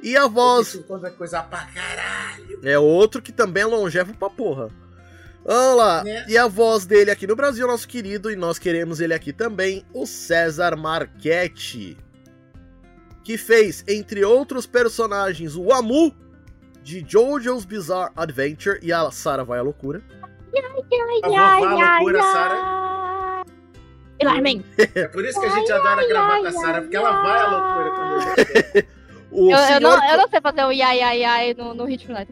E a voz Detetive Conan é coisa pra caralho. é outro que também é longevo pra porra. Vamos lá. Né? E a voz dele aqui no Brasil, nosso querido, e nós queremos ele aqui também, o César Marchetti. Que fez, entre outros personagens, o Amu de JoJo's Bizarre Adventure e a Sarah vai à loucura. A vovó a loucura, Sarah. Ilarmen. É por isso que a gente adora gravar com a Sarah, porque ela vai à loucura quando. O Eu, eu, senhor não, eu não sei fazer um iai, iai, iai no, no ritmo, né?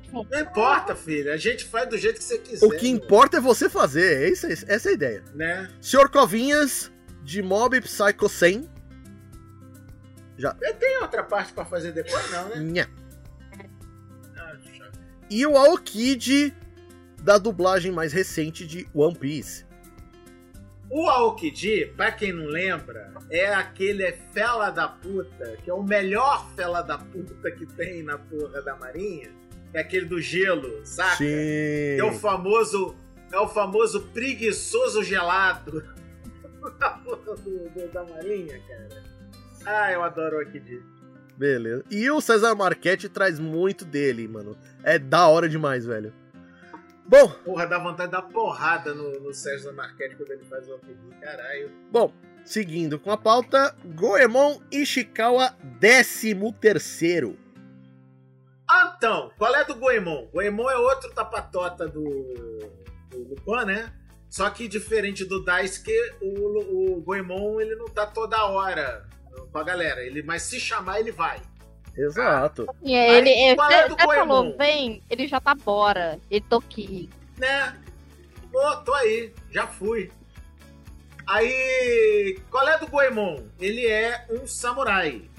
De fundo. Não importa, filho. A gente faz do jeito que você quiser. O que importa é você fazer, é isso, aí, essa é a ideia. Né? Senhor Covinhas, de Mob Psycho 100. Tem outra parte pra fazer depois, não, né? Nha. Ah. E o Aokid, da dublagem mais recente de One Piece. O Aokiji, pra quem não lembra, é aquele fela da puta, que é o melhor fela da puta que tem na porra da marinha. É aquele do gelo, saca? Sim. É o famoso. É o famoso preguiçoso gelado da da marinha, cara. Ah, eu adoro o Aokiji. Beleza. E o César Marchetti traz muito dele, mano. É da hora demais, velho. Bom, Porra, dá vontade de dar porrada no, no Sérgio Marquete quando ele faz o Aokiji. Caralho. bom, seguindo com a pauta, Goemon Ishikawa 13 terceiro. Ah, então, qual é do Goemon? Goemon é outro tapatota do, do Lupin, né? Só que diferente do Daisuke, o, o Goemon ele não tá toda hora com a galera. Ele, mas se chamar, ele vai. Exato. E ele, Aí, ele qual é do você falou, Goemon? vem, ele já tá bora. Ele tô aqui. Né? Pô, tô aí, já fui. Aí, qual é do Goemon? Ele é um samurai.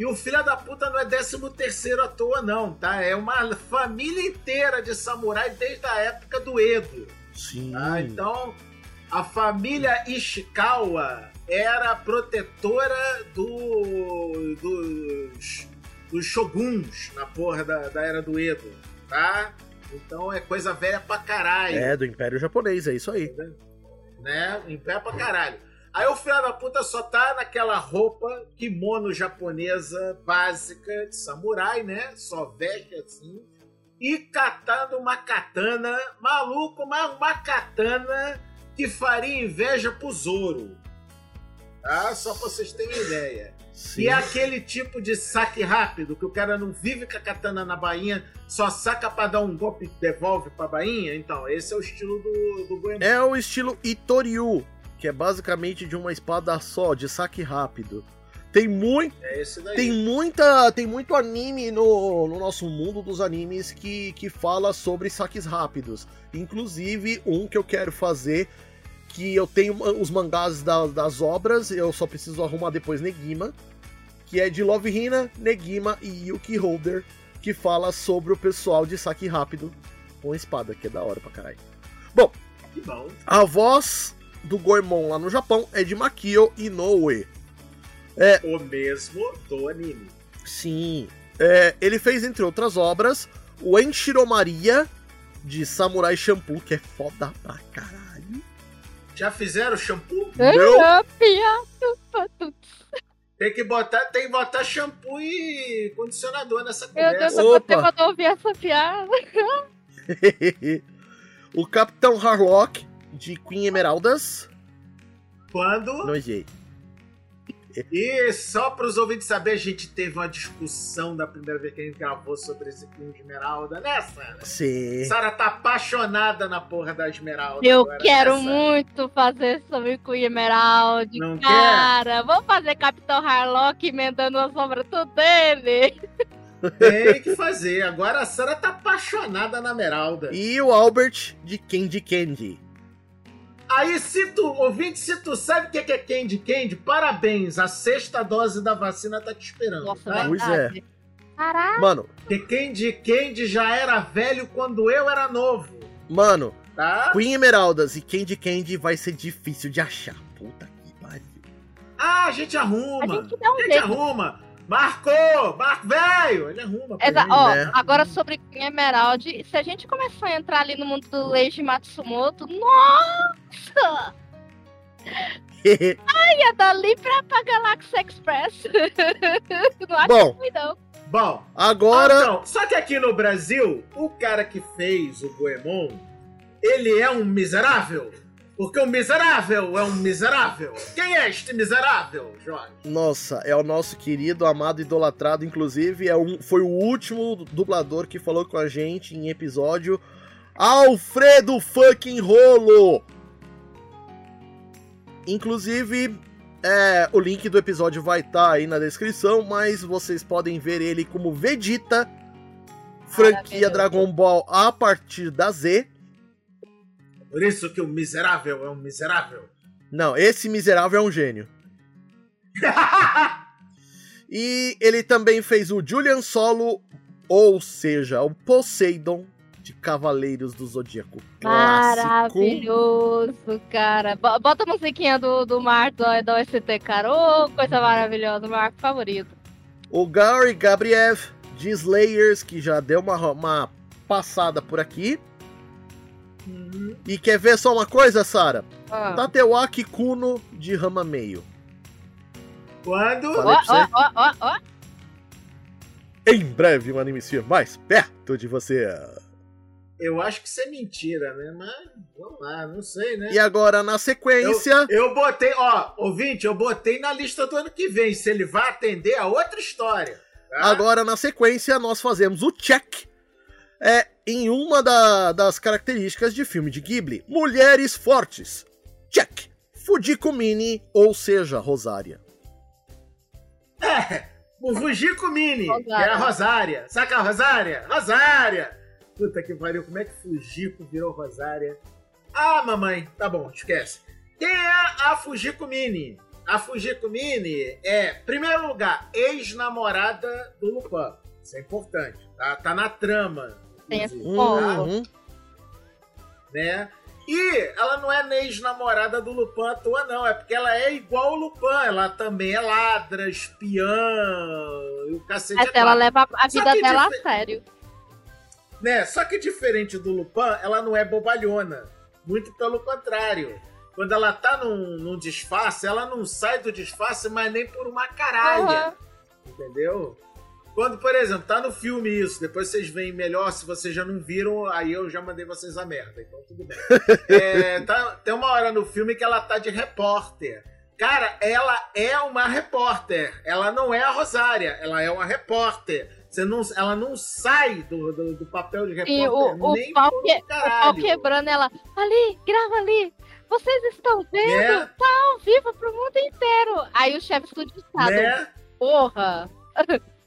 E o filho da puta não é 13 terceiro à toa, não, tá? É uma família inteira de samurai desde a época do Edo. Sim. Tá? Então, a família Ishikawa era protetora do, do- dos shoguns na porra da, da era do Edo, tá? Então é coisa velha pra caralho. É, do Império Japonês, é isso aí. Né? Pé pra caralho. Aí o filho da puta só tá naquela roupa kimono japonesa básica de samurai, né? Só veste assim. E catando uma katana, maluco, uma, uma katana que faria inveja pro Zoro. Tá? Só pra vocês terem ideia. Sim. E é aquele tipo de saque rápido, que o cara não vive com a katana na bainha, só saca pra dar um golpe e devolve pra bainha. Então, esse é o estilo do, do Goemon. É o estilo Itoryu, que é basicamente de uma espada só, de saque rápido. Tem muito. É esse daí. Tem muita. Tem muito anime no, no nosso mundo dos animes que, que fala sobre saques rápidos. Inclusive, um que eu quero fazer. Que eu tenho os mangás da- das obras, eu só preciso arrumar depois Negima. Que é de Love Hina, Negima e Yuki Holder. Que fala sobre o pessoal de saque rápido com espada, que é da hora pra caralho. Bom, Que bom. a voz do Goemon lá no Japão é de Makio Inoue. O mesmo do anime. Sim. É, ele fez, entre outras obras, o Enshiro Maria, de Samurai Shampoo, que é foda pra caralho. Já fizeram shampoo? Não. Piada. Tem que botar, tem que botar shampoo e condicionador nessa Meu Deus, conversa. eu Opa. vou ter quando eu ouvir essa piada. o Capitão Harlock, de Queen Emeraldas. Quando Nojei. E só para os ouvintes saber, a gente teve uma discussão da primeira vez que a gente gravou sobre esse filme de Esmeralda, né, Sara? Sim. Sara tá apaixonada na porra da Esmeralda. Eu agora, quero né, muito fazer sobre Queen Emerald. Não cara, vamos fazer Capitão Harlock emendando a sombra tudo dele. Tem que fazer. Agora a Sara tá apaixonada na Esmeralda. E o Albert, de Candy Candy. Aí, se tu, ouvinte, se tu sabe o que que é Candy Candy, parabéns. A sexta dose da vacina tá te esperando, Nossa, tá? Pois verdade. Caraca, Mano, Porque Candy Candy já era velho quando eu era novo, mano, tá? Queen Emeraldas e Candy Candy vai ser difícil de achar. Puta que pariu. Ah, a gente arruma. a gente dá um A gente jeito. arruma. Marcou! Marco velho! Ele arruma. Exa- gente. ó, né? agora sobre Queen Emerald, se a gente começar a entrar ali no mundo do Leiji Matsumoto, nossa! Ia dali pra, pra Galaxy Express. não acho Bom, ruim, não. Bom, agora. então, só que aqui no Brasil, o cara que fez o Goemon, ele é um miserável. Porque o miserável é um miserável. Quem é este miserável, Jorge? Nossa, é o nosso querido, amado, idolatrado. Inclusive, é um, foi o último dublador que falou com a gente em episódio. Alfredo fucking Rolo! Inclusive, é, o link do episódio vai estar aí na descrição, mas vocês podem ver ele como Vegeta, franquia. Dragon Ball a partir da Z. Por isso que o miserável é um miserável. Não, esse miserável é um gênio. E ele também fez o Julian Solo, ou seja, o Poseidon de Cavaleiros do Zodíaco. Clássico. Maravilhoso, cara. Bo- Bota a musiquinha do, do Marco do, do OST, cara. Ô, coisa maravilhosa, meu arco favorito. O Gary Gabriev de Slayers, que já deu uma, uma passada por aqui. E quer ver só uma coisa, Sara? Ah. Tatewaki Kuno de Rama Meio. Quando. Ó, ó, ó, ó, ó. Em breve, um anime mais perto de você. Eu acho que isso é mentira, né? Mas vamos lá, não sei, né? E agora, na sequência. Eu botei, ó, ouvinte, eu botei na lista do ano que vem. Se ele vai atender a outra história. tá? Agora, na sequência, nós fazemos o check é, em uma da- das características de filme de Ghibli: Mulheres Fortes. Check. Fujiko Mini, ou seja, Rosária. É, o Fujiko Mini, Rosária. que é a Rosária. Saca a Rosária? Rosária! Puta que pariu, como é que Fujiko virou Rosária? Ah, mamãe, tá bom, esquece. Quem é a Fujiko Mini? A Fujiko Mini é, em primeiro lugar, ex-namorada do Lupin. Isso é importante, tá? Tá na trama. Tem ponto. tá? Uhum. né? E ela não é ex-namorada do Lupin à toa, não. É porque ela é igual o Lupin. Ela também é ladra, espiã e o cacete. Essa é ela leva a Só vida que dela dife- a sério. Né? Só que diferente do Lupin, ela não é bobalhona. Muito pelo contrário. Quando ela tá num, num disfarce, ela não sai do disfarce, mas nem por uma caralha. Aham. Entendeu? Quando, por exemplo, tá no filme isso, depois vocês veem melhor, se vocês já não viram, aí eu já mandei vocês a merda, então tudo bem. É, tá- tem uma hora no filme que ela tá de repórter. Cara, ela é uma repórter. Ela não é a Rosária, ela é uma repórter. Você não, ela não sai do, do, do papel de repórter E o, nem o, pau por que- o pau quebrando ela. Ali, grava ali. Vocês estão vendo? Né? Tá ao vivo pro mundo inteiro. Aí o chefe do estado. Né? Porra.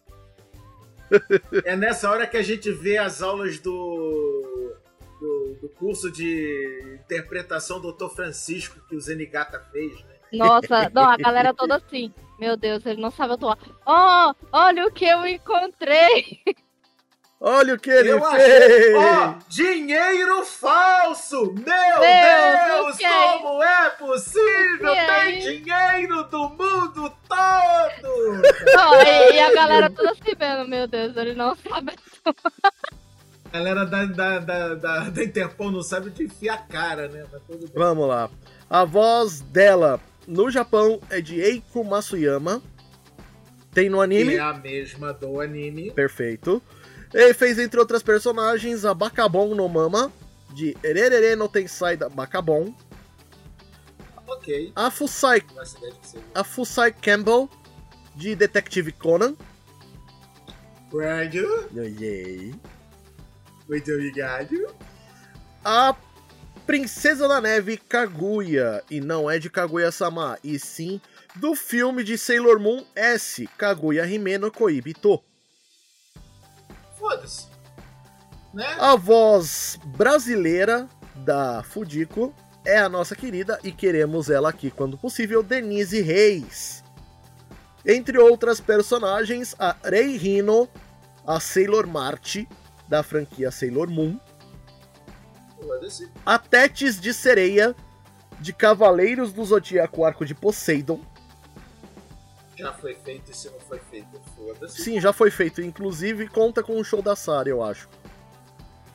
É nessa hora que a gente vê as aulas do, do, do curso de interpretação do Dr. Francisco que o Zenigata fez, né? Nossa, não, a galera toda assim. Meu Deus, ele não sabe atuar. Oh, olha o que eu encontrei. Olha o que ele Eu fez! Ó, dinheiro falso! Meu Deus, é como é possível? É Tem isso? dinheiro do mundo todo! Não, e, e a galera toda se vendo. Meu Deus, ele não sabe. A galera da, da, da, da, da Interpol não sabe de enfiar a cara, né? Vamos lá. A voz dela no Japão é de Eiko Masuyama. Tem no anime? Que é a mesma do anime. Perfeito. Ele fez, entre outras personagens, a Bakabon no Mama, de Ererere no Tensai da Bakabon. Ok. A Fusai, a Fusai Campbell, de Detective Conan. Brando, Yay. muito obrigado. A Princesa da Neve Kaguya, e não é de Kaguya-sama, e sim do filme de Sailor Moon S, Kaguya Himeno Koibito. Foda-se. Né? A voz brasileira da Fudiko é a nossa querida e queremos ela aqui quando possível, Denise Reis. Entre outras personagens, a Rei Hino, a Sailor Marte da franquia Sailor Moon, a Tétis de Sereia de Cavaleiros do Zodíaco Arco de Poseidon. Já foi feito e se não foi feito, foda-se. Sim, já foi feito, inclusive conta com o show da Sarah, eu acho.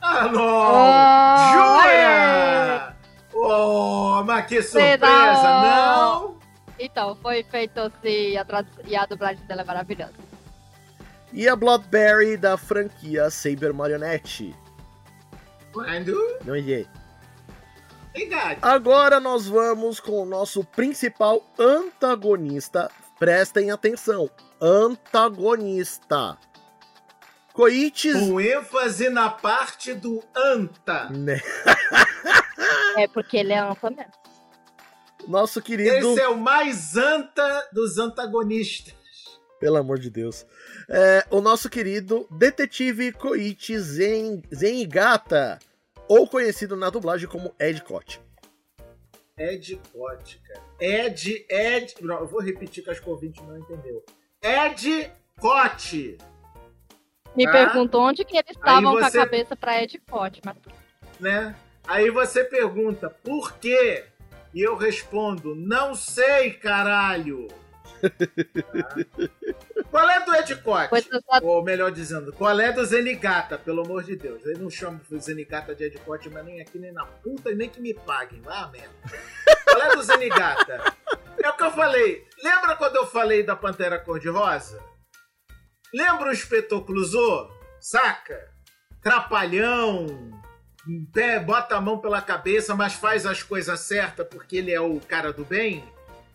Ah, não! Oh, Jura? Oh, mas que surpresa! Não. Não! Então, foi feito sim. A, e a dublagem dela é maravilhosa. E a Bloodberry da franquia Saber Marionette. Quando? Não é? Idade. Agora nós vamos com o nosso principal antagonista. Prestem atenção. Antagonista. Koichi... Com ênfase na parte do anta. Né? É porque ele é ampla mesmo. Nosso querido... Esse é o mais anta dos antagonistas. Pelo amor de Deus. É, o nosso querido detetive Koichi Zen... Zenigata. Ou conhecido na dublagem como Ed Cott. Ed Cott, cara. Ed, Ed. Não, eu vou repetir que acho que o ouvinte não entendeu. Ed Cott. Me Tá. perguntou onde que eles estavam você- com a cabeça pra Ed Pot, mas né? Aí você pergunta, por quê? E eu respondo, não sei, caralho. Qual é do Ed Cott? Pois eu só- Ou melhor dizendo, qual é do Zenigata, pelo amor de Deus? Eu não chamo de Zenigata de Ed Cott, mas nem aqui, nem na puta, e nem que me paguem. Vai a merda. Qual é do Zenigata? É o que eu falei. Lembra quando eu falei da Pantera Cor-de-Rosa? Lembra o Inspetor Clouseau? Saca? Trapalhão, pé, bota a mão pela cabeça, mas faz as coisas certas porque ele é o cara do bem.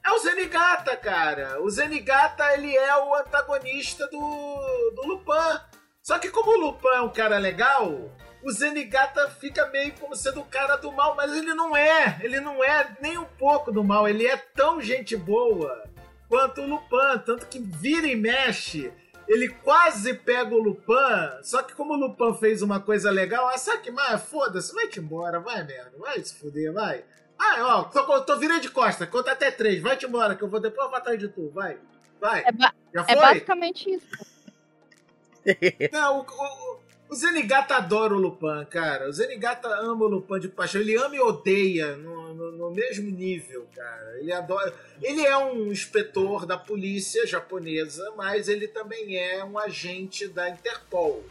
É o Zenigata, cara. O Zenigata, ele é o antagonista do, do Lupin. Só que como o Lupin é um cara legal, o Zenigata fica meio como sendo o cara do mal, mas ele não é. Ele não é nem um pouco do mal. Ele é tão gente boa quanto o Lupin. Tanto que vira e mexe. Ele quase pega o Lupin, só que como o Lupin fez uma coisa legal, ah, sabe que mais? Foda-se, vai-te embora, vai merda, vai se fuder, vai. Ah, ó, tô, tô virando de costa, conta até três, vai-te embora, que eu vou depois vou atrás de tu, vai, vai. É, ba- é basicamente isso. Não, o, o- O Zenigata adora o Lupin, cara. O Zenigata ama o Lupin de paixão. Ele ama e odeia no, no, no, mesmo nível, cara. Ele adora. Ele é um inspetor da polícia japonesa, mas ele também é um agente da Interpol.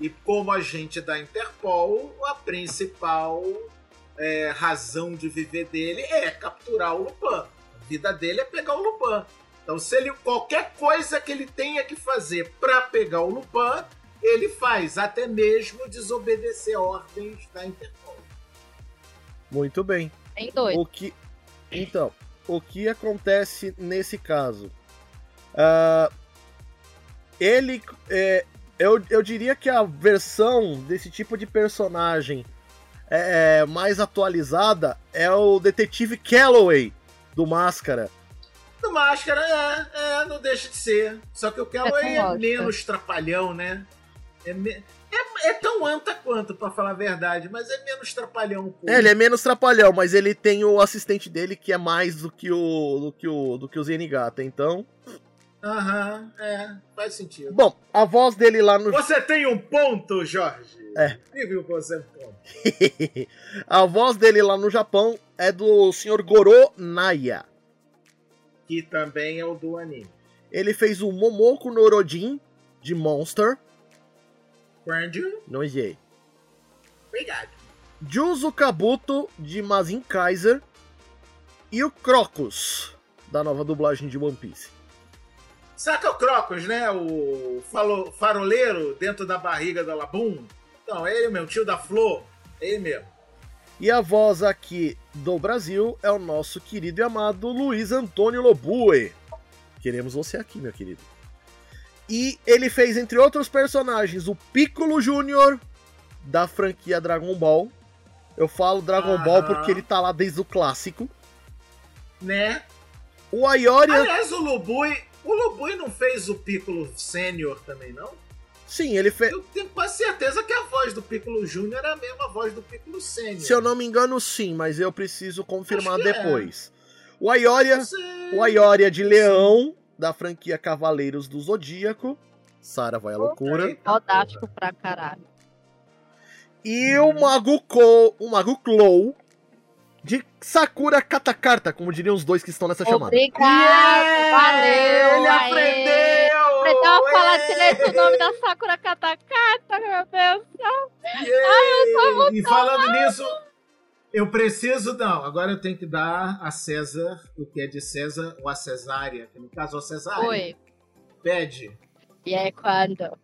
E como agente da Interpol, a principal é, razão de viver dele é capturar o Lupin. A vida dele é pegar o Lupin. Então, se ele qualquer coisa que ele tenha que fazer para pegar o Lupin, ele faz, até mesmo desobedecer ordens da Interpol. Muito bem. Tem dois. O que, então, o que acontece nesse caso? Uh, ele, é, eu, eu diria que a versão desse tipo de personagem é, é mais atualizada é o detetive Calloway do Máscara. Do Máscara, é, é, não deixa de ser. Só que o Calloway é, é menos trapalhão, né? É, me... é, é, tão anta quanto, para falar a verdade, mas é menos trapalhão um pouco. É, ele é menos trapalhão, mas ele tem o assistente dele que é mais do que o do que o, do que o Zenigata, então. Aham, é, faz sentido. Bom, a voz dele lá no. Você tem um ponto, Jorge! É. Viu você um ponto. a voz dele lá no Japão é do Sr. Goro Naya. Que também é o do anime. Ele fez o Momoko Norodin de Monster. Grandeur. Não errei. Obrigado. Juzo Kabuto, de Mazin Kaiser. E o Crocus, da nova dublagem de One Piece. Saca o Crocus, né? O falo, faroleiro dentro da barriga da Labum. Então, é ele, meu tio da Flor. É ele mesmo. E a voz aqui do Brasil é o nosso querido e amado Luiz Antônio Lobue. Queremos você aqui, meu querido. E ele fez, entre outros personagens, o Piccolo Jr. da franquia Dragon Ball. Eu falo Dragon. Ball porque ele tá lá desde o clássico. Né? O Ayori. Aliás, o Lubui. O Lubui não fez o Piccolo Sênior também, não? Sim, ele fez. Eu tenho quase certeza que a voz do Piccolo Júnior é a mesma voz do Piccolo Sênior. Se eu não me engano, sim, mas eu preciso confirmar é. depois. É. O Ayoria, o Ayoria de Leão da franquia Cavaleiros do Zodíaco. Sara vai à loucura. Fantástico pra caralho. E o Mago o Mago Clow de Sakura Katakarta, como diriam os dois que estão nessa chamada. Obrigado, valeu! Ele aprendeu! Aprendeu a falar direito o nome da Sakura Katakarta, meu Deus! Ai, eu tô muito e falando nisso, eu preciso, não, agora eu tenho que dar a César o que é de César, ou a cesárea, que no caso é o cesárea. Oi. Pede. E é quando?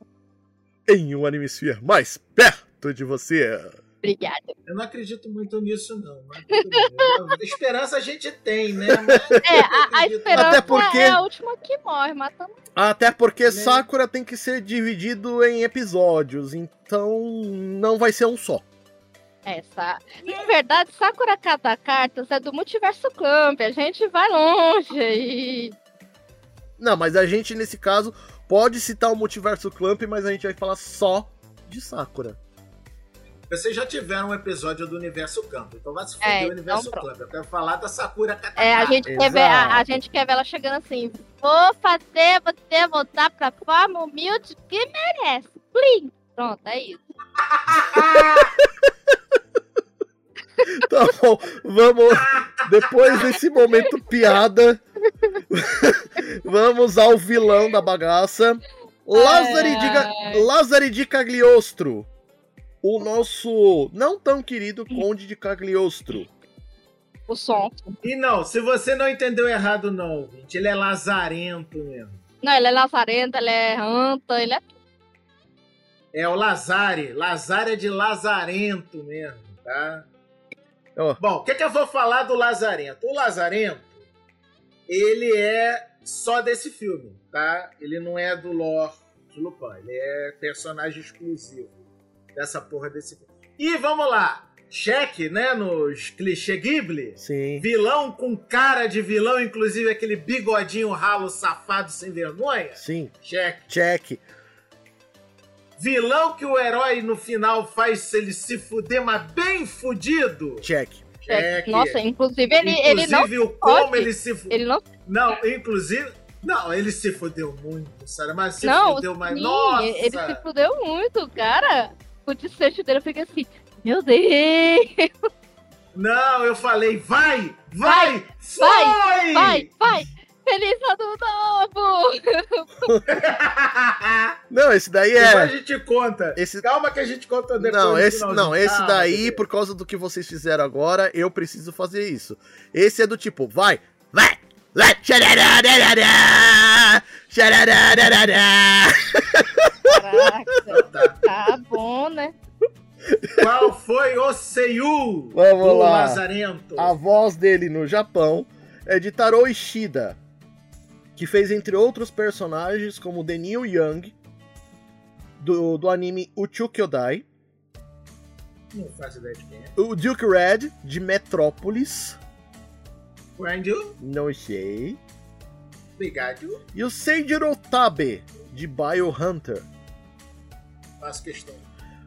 Em um Animesphere mais perto de você. Obrigada. Eu não acredito muito nisso, não. Mas, esperança a gente tem, né? Mas é, a, a, esperança Até porque... é a última que morre, matando. Até porque né? Sakura tem que ser dividido em episódios, então não vai ser um só. Essa. Na verdade, Sakura Kata Cartas é do Multiverso Clamp. A gente vai longe aí. Não, mas a gente, nesse caso, pode citar o Multiverso Clamp, mas a gente vai falar só de Sakura. Vocês já tiveram um episódio do Universo Campo, então vai se foder é, o Universo então Campo. Eu quero falar da Sakura Katakata. É, a gente, quer ver, a, a, gente quer ver ela chegando assim. Vou fazer você voltar pra forma humilde que merece. Plim! Pronto, é isso. tá bom, vamos. Depois desse momento piada, vamos ao vilão da bagaça. Lázaro de, Lázaro de Cagliostro. O nosso não tão querido Conde de Cagliostro. O som. E não, se você não entendeu errado, não, gente. Ele é lazarento mesmo. Não, ele é lazarento, ele é ranta, ele é. É o Lazare. Lazare é de lazarento mesmo, tá? Oh. Bom, o que, que eu vou falar do Lazarento? O Lazarento, ele é só desse filme, tá? Ele não é do lore de Lupin, ele é personagem exclusivo dessa porra desse filme. E vamos lá, cheque, né, nos clichê Ghibli. Sim. Vilão com cara de vilão, inclusive aquele bigodinho ralo safado sem vergonha. Sim. Cheque. Cheque. Vilão que o herói no final faz ele se fuder, mas bem fudido. Check. Check. Nossa, inclusive ele, inclusive, ele não. Inclusive o como ele se fudeu. Ele não. Não, inclusive. Não, ele se fudeu muito, Sara, mas se não, fudeu mais. Nossa! Ele se fudeu muito, cara. O desfecho dele, eu fiquei assim, meu Deus! Não, eu falei, vai, vai, foi! Vai, vai, vai! Feliz ano novo! Não, esse daí Depois a é. gente conta. Esse... Calma que a gente conta depois. Não, esse, finalzinho. não, esse Calma, daí, por causa do que vocês fizeram agora, eu preciso fazer isso. Esse é do tipo, vai, vai, vai. Caraca, Tá. tá bom, né? Qual foi o Seiyu Vamos do lá. Lazarento? A voz dele no Japão é de Taro Ishida, que fez entre outros personagens como The Neil Young, do, do anime Uchu Kyodai, Não faço ideia de quem é. o Duke Red, de Metrópolis, Grandil, não sei, obrigado. e o Seijiro Tabe, de Biohunter. Faço questão.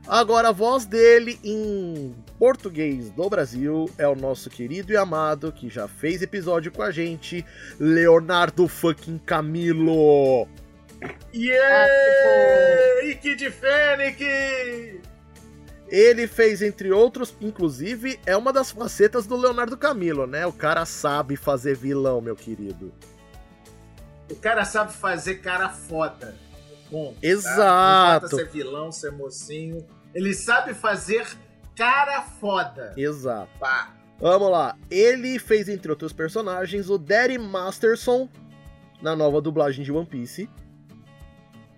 Agora, a voz dele em português do Brasil é o nosso querido e amado, que já fez episódio com a gente, Leonardo fucking Camilo. Yeah! E Kid Fênix! Ele fez, entre outros, inclusive, é uma das facetas do Leonardo Camilo, né? O cara sabe fazer vilão, meu querido. O cara sabe fazer cara foda. Bom, tá? Exato. Não importa ser vilão, ser mocinho. Ele sabe fazer cara foda. Exato. Pá. Vamos lá. Ele fez, entre outros personagens, o Daddy Masterson na nova dublagem de One Piece.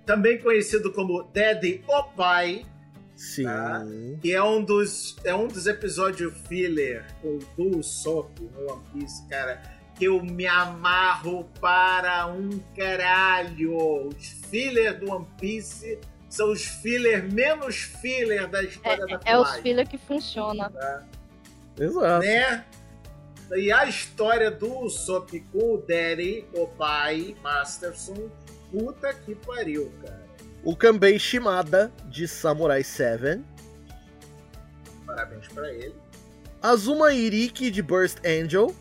Também conhecido como Daddy o Pai, Sim. Tá. que é um dos, é um dos episódios filler do Usopp no One Piece, cara, que eu me amarro para um caralho. Os filler do One Piece são os filler menos filler da história da É, é os Fly, filhos que funciona. Exato. né? E a história do Usopp com o Daddy, o pai, Masterson, puta que pariu, cara. O Kanbei Shimada, de Samurai 7. Parabéns pra ele. Azuma Iriki, de Burst Angel.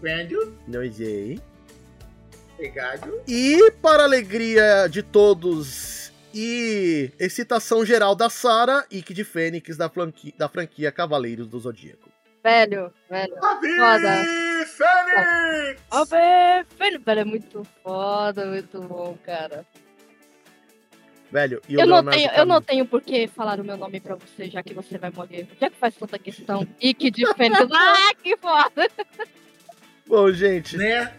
Grandil, Não sei. obrigado. E, para a alegria de todos e excitação geral da Sarah, Ikki de Fênix da, franqui- da franquia Cavaleiros do Zodíaco. Velho, velho. Ravi Foda. Fênix! Velho, velho, velho, é muito foda, muito bom, cara. Velho, e o Eu não, Leonardo tenho, eu não tenho por que falar o meu nome pra você, já que você vai morrer. Já que faz tanta questão. E que de Fênix. Ah, que foda! Bom, gente, Né?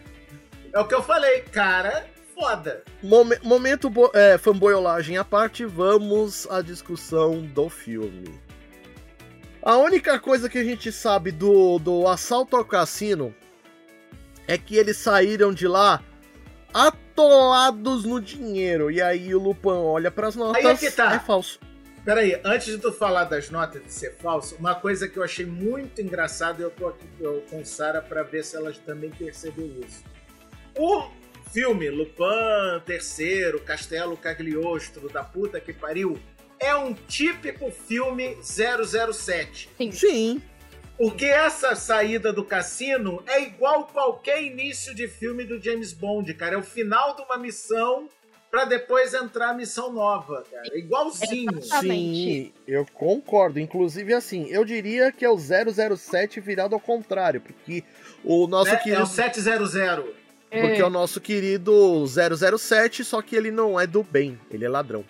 É o que eu falei, cara, foda. momen- momento é, fanboyolagem à parte, vamos à discussão do filme. A única coisa que a gente sabe do, do assalto ao cassino é que eles saíram de lá atolados no dinheiro. E aí o Lupin olha pras notas, Aí é que tá. é falso. Peraí, antes de tu falar das notas de ser falso, uma coisa que eu achei muito engraçada, e eu tô aqui eu- com Sara pra ver se elas também percebeu isso. O filme Lupin terceiro, Castelo Cagliostro, da puta que pariu, é um típico filme 007. Sim. Sim, Porque essa saída do cassino é igual qualquer início de filme do James Bond, cara. É o final de uma missão pra depois entrar a missão nova, cara. É igualzinho. Exatamente. sim, eu concordo. Inclusive, assim, eu diria que é o 007 virado ao contrário, porque o nosso Né? querido... É o 700. Porque é o nosso querido 007, só que ele não é do bem, ele é ladrão.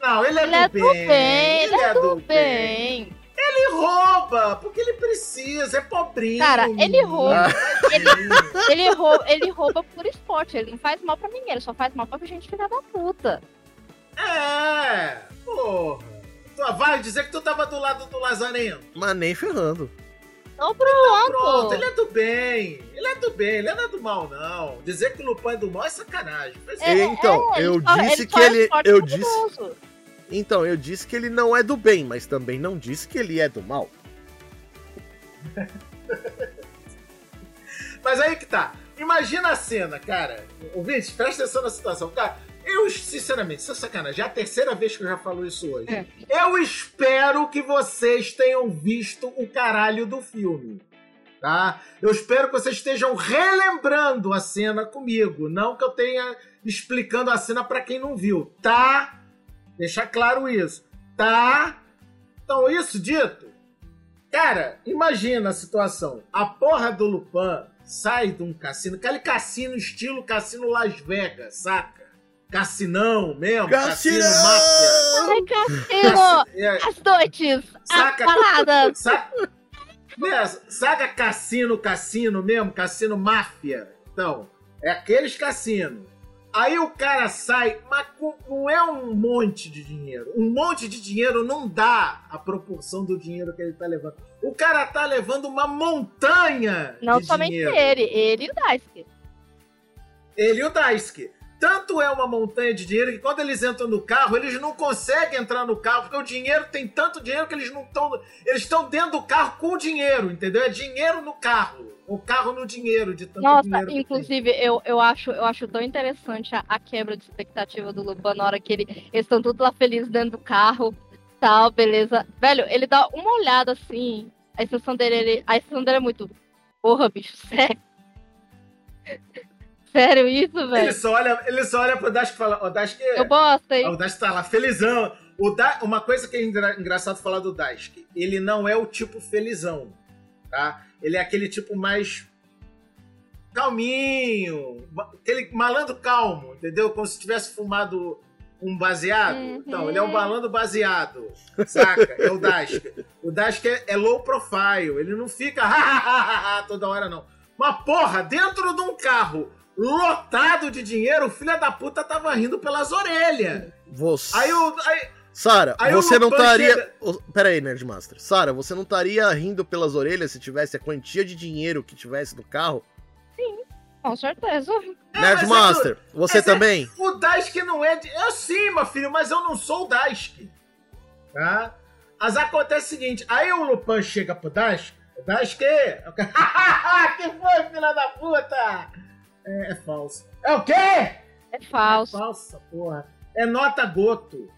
Não, ele é, Ele é do, do bem. bem, ele é do bem. Ele rouba, porque ele precisa, é pobrinho. Cara, ele rouba. Tadinho. Ele rouba, ele rouba por esporte, ele não faz mal pra ninguém, ele só faz mal pra gente filha da puta. É, porra. Tu vai dizer que tu tava do lado do Lazarento. Mas nem ferrando. Então pronto. Pronto, ele é do bem. Ele é do bem, ele não é do mal, não. Dizer que o Lupin é do mal é sacanagem. É, então, é, eu ele só- disse ele que ele. Eu disse. criminoso. Então, eu disse que ele não é do bem, mas também não disse que ele é do mal. Mas aí que tá. Imagina a cena, cara. Ouvinte, presta atenção na situação. Cara, eu, sinceramente, isso é sacanagem. É a terceira vez que eu já falo isso hoje. É. Eu espero que vocês tenham visto o caralho do filme. Tá? Eu espero que vocês estejam relembrando a cena comigo. Não que eu tenha explicando a cena pra quem não viu. Tá? Deixar claro isso. Tá? Então, isso dito, cara, imagina a situação. A porra do Lupin sai de um cassino, aquele cassino estilo cassino Las Vegas, saca? Cassinão mesmo, Cassino! cassino máfia. Ai, cassino! É, As noites! Saca- As baladas! Saca, né, saca cassino, cassino mesmo? Cassino máfia. Então, é aqueles cassinos. Aí o cara sai, mas não é um monte de dinheiro. Um monte de dinheiro não dá a proporção do dinheiro que ele tá levando. O cara tá levando uma montanha Não de somente dinheiro. ele, ele e o Daisuke. Ele e o Daisuke. Tanto é uma montanha de dinheiro que quando eles entram no carro, eles não conseguem entrar no carro, porque o dinheiro tem tanto dinheiro que eles não estão. Eles estão dentro do carro com o dinheiro, entendeu? É dinheiro no carro. O carro no dinheiro, de tanto Nossa, dinheiro. tem. inclusive, eu, eu, acho, eu acho tão interessante a, a quebra de expectativa do Lupin na hora que ele, eles estão todos lá felizes dentro do carro, tal, beleza. Velho, ele dá uma olhada assim, a expressão dele, ele- a expressão dele é muito. Porra, bicho, sério? Sério isso, Ele velho? só olha, ele só olha pro Dask e fala: Ó, Dask. Eu gosto, hein? O Dask tá lá, felizão. O da... Uma coisa que é engra- engraçado falar do Dask, ele não é o tipo felizão, tá? Ele é aquele tipo mais calminho, aquele malandro calmo, entendeu? Como se tivesse fumado um baseado. Uhum. Então, ele é um malandro baseado, saca? É o Dask. O Dask é, é low profile, ele não fica toda hora, não. Mas, porra, dentro de um carro lotado de dinheiro, o filho da puta tava rindo pelas orelhas. Você. Aí o. Aí, Sara, você não estaria. chega- Pera aí, Nerdmaster. Sara, você não estaria rindo pelas orelhas se tivesse a quantia de dinheiro que tivesse no carro? Com certeza. É, Nerdmaster, você mas é- também? O Dask não é de. Eu sim, meu filho, mas eu não sou o Dask. Tá? Mas acontece o seguinte: aí o Lupin chega pro Dask. O Dask. que foi, filha da puta? É, é falso. É o quê? É falso. Falsa, porra. É nota goto.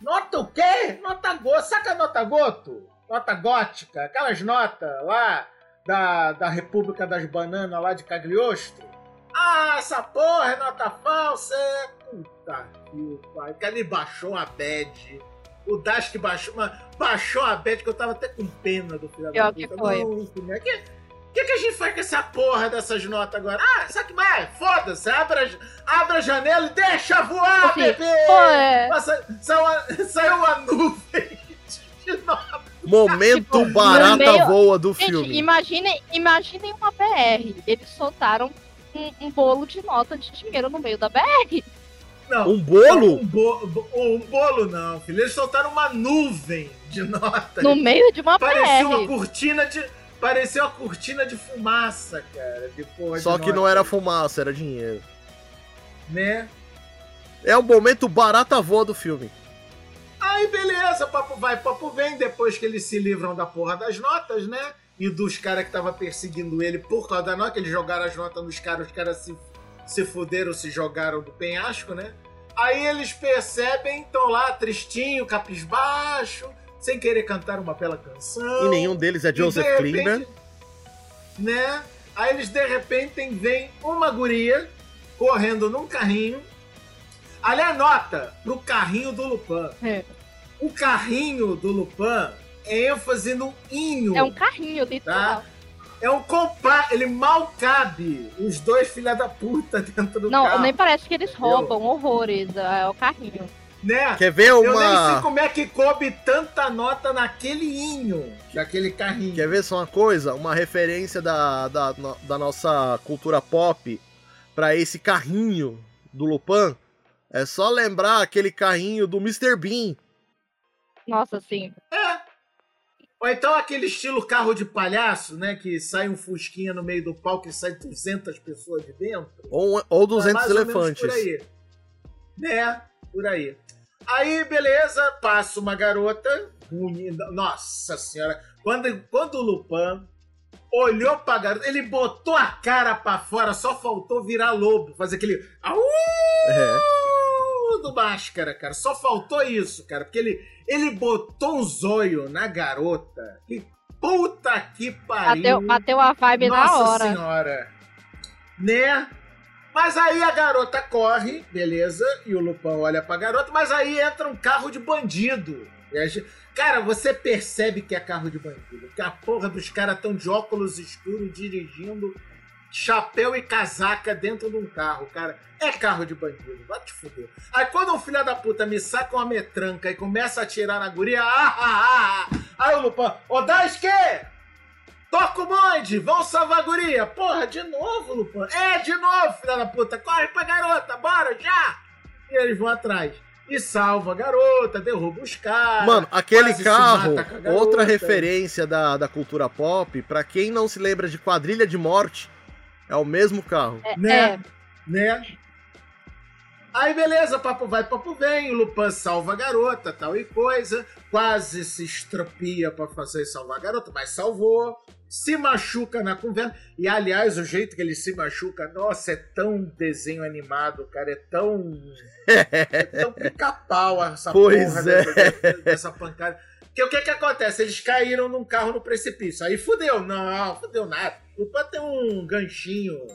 Nota o quê? Nota goto. Saca a nota goto? Nota gótica. Aquelas notas lá da, da República das Bananas, lá de Cagliostro. Ah, essa porra é nota falsa. é. Puta que pai. Que ele baixou a bad. O Dask baixou, mas baixou a bad que eu tava até com pena do filho da Pior que puta. foi. Não, filho, é que- o que, que a gente faz com essa porra dessas notas agora? Ah, sabe que mais? Foda-se, abra, a- abra a janela e deixa voar, bebê! Pô, é. Nossa, saiu, uma, saiu uma nuvem de nota. Momento Tipo, barata meio- voa do Gente, filme. imaginem, imaginem uma BR. Eles soltaram um, um bolo de nota de dinheiro no meio da BR. Não, Um bolo? Um, bo- um bolo não, filho. Eles soltaram uma nuvem de notas. No meio de uma Parecia uma BR. cortina de. Parecia uma cortina de fumaça, cara. De porra Só de que não era fumaça, era dinheiro. Né? É o momento barata voa do filme. Aí beleza, papo vai, papo vem, depois que eles se livram da porra das notas, né? E dos caras que tava perseguindo ele por causa da nota, que eles jogaram as notas nos caras, os caras se, se fuderam, se jogaram do penhasco, né? Aí eles percebem, estão lá tristinho, capisbaixo, sem querer cantar uma bela canção. E nenhum deles é de Joseph repente, Klimber. Né? Aí eles de repente vem uma guria correndo num carrinho. Aliás, nota pro carrinho do Lupin. É. O carrinho do Lupin é ênfase no inho. É um carrinho, literal. É um compá, ele mal cabe os dois filha da puta dentro do Não, carro. nem parece que eles roubam horrores. É o carrinho. Né? Quer ver Eu nem sei uma. como é que coube tanta nota naquele inho daquele carrinho. Quer ver só uma coisa? Uma referência da, da, da nossa cultura pop pra esse carrinho do Lupin. É só lembrar aquele carrinho do Mr. Bean. Nossa, sim. Ou então aquele estilo carro de palhaço, né? Que sai um fusquinha no meio do palco e sai 200 pessoas de dentro. Ou, ou 200 É mais ou menos elefantes. Por aí. Né? Por aí. Aí, beleza, passa uma garota. bonita. Nossa senhora. Quando, quando o Lupin olhou pra garota, ele botou a cara pra fora, só faltou virar lobo, fazer aquele. Au! É. do máscara, cara. Só faltou isso, cara. Porque ele, ele botou um zóio na garota. Que puta que pariu. Bateu, bateu a vibe Nossa na hora. senhora. Né? Mas aí a garota corre, beleza, e o Lupin olha pra garota, mas aí entra um carro de bandido. Cara, você percebe que é carro de bandido. Que a porra dos caras estão de óculos escuros dirigindo, chapéu e casaca dentro de um carro, cara. É carro de bandido, vai te fuder. Aí quando um filho da puta me saca uma metranca e começa a atirar na guria, ah, ah, ah, ah. aí o Lupin, ô Daisuke! Toca o bonde, vão salvar a guria. Porra, de novo, Lupin. É, de novo, filha da puta. Corre pra garota, bora, já! E eles vão atrás. E salva a garota, derruba os caras. Mano, aquele carro, outra referência da, da cultura pop, pra quem não se lembra de Quadrilha de Morte, é o mesmo carro. É, Né? é, né? Aí beleza, papo vai, papo vem, o Lupin salva a garota, tal e coisa, quase se estropia pra fazer salvar a garota, mas salvou, se machuca na conversa, e aliás, o jeito que ele se machuca, nossa, é tão desenho animado, cara, é tão... é tão pica-pau essa Pois porra é. dessa, pancada. Porque o que que acontece? Eles caíram num carro no precipício, aí fudeu, não, fudeu nada. O Lupin tem um ganchinho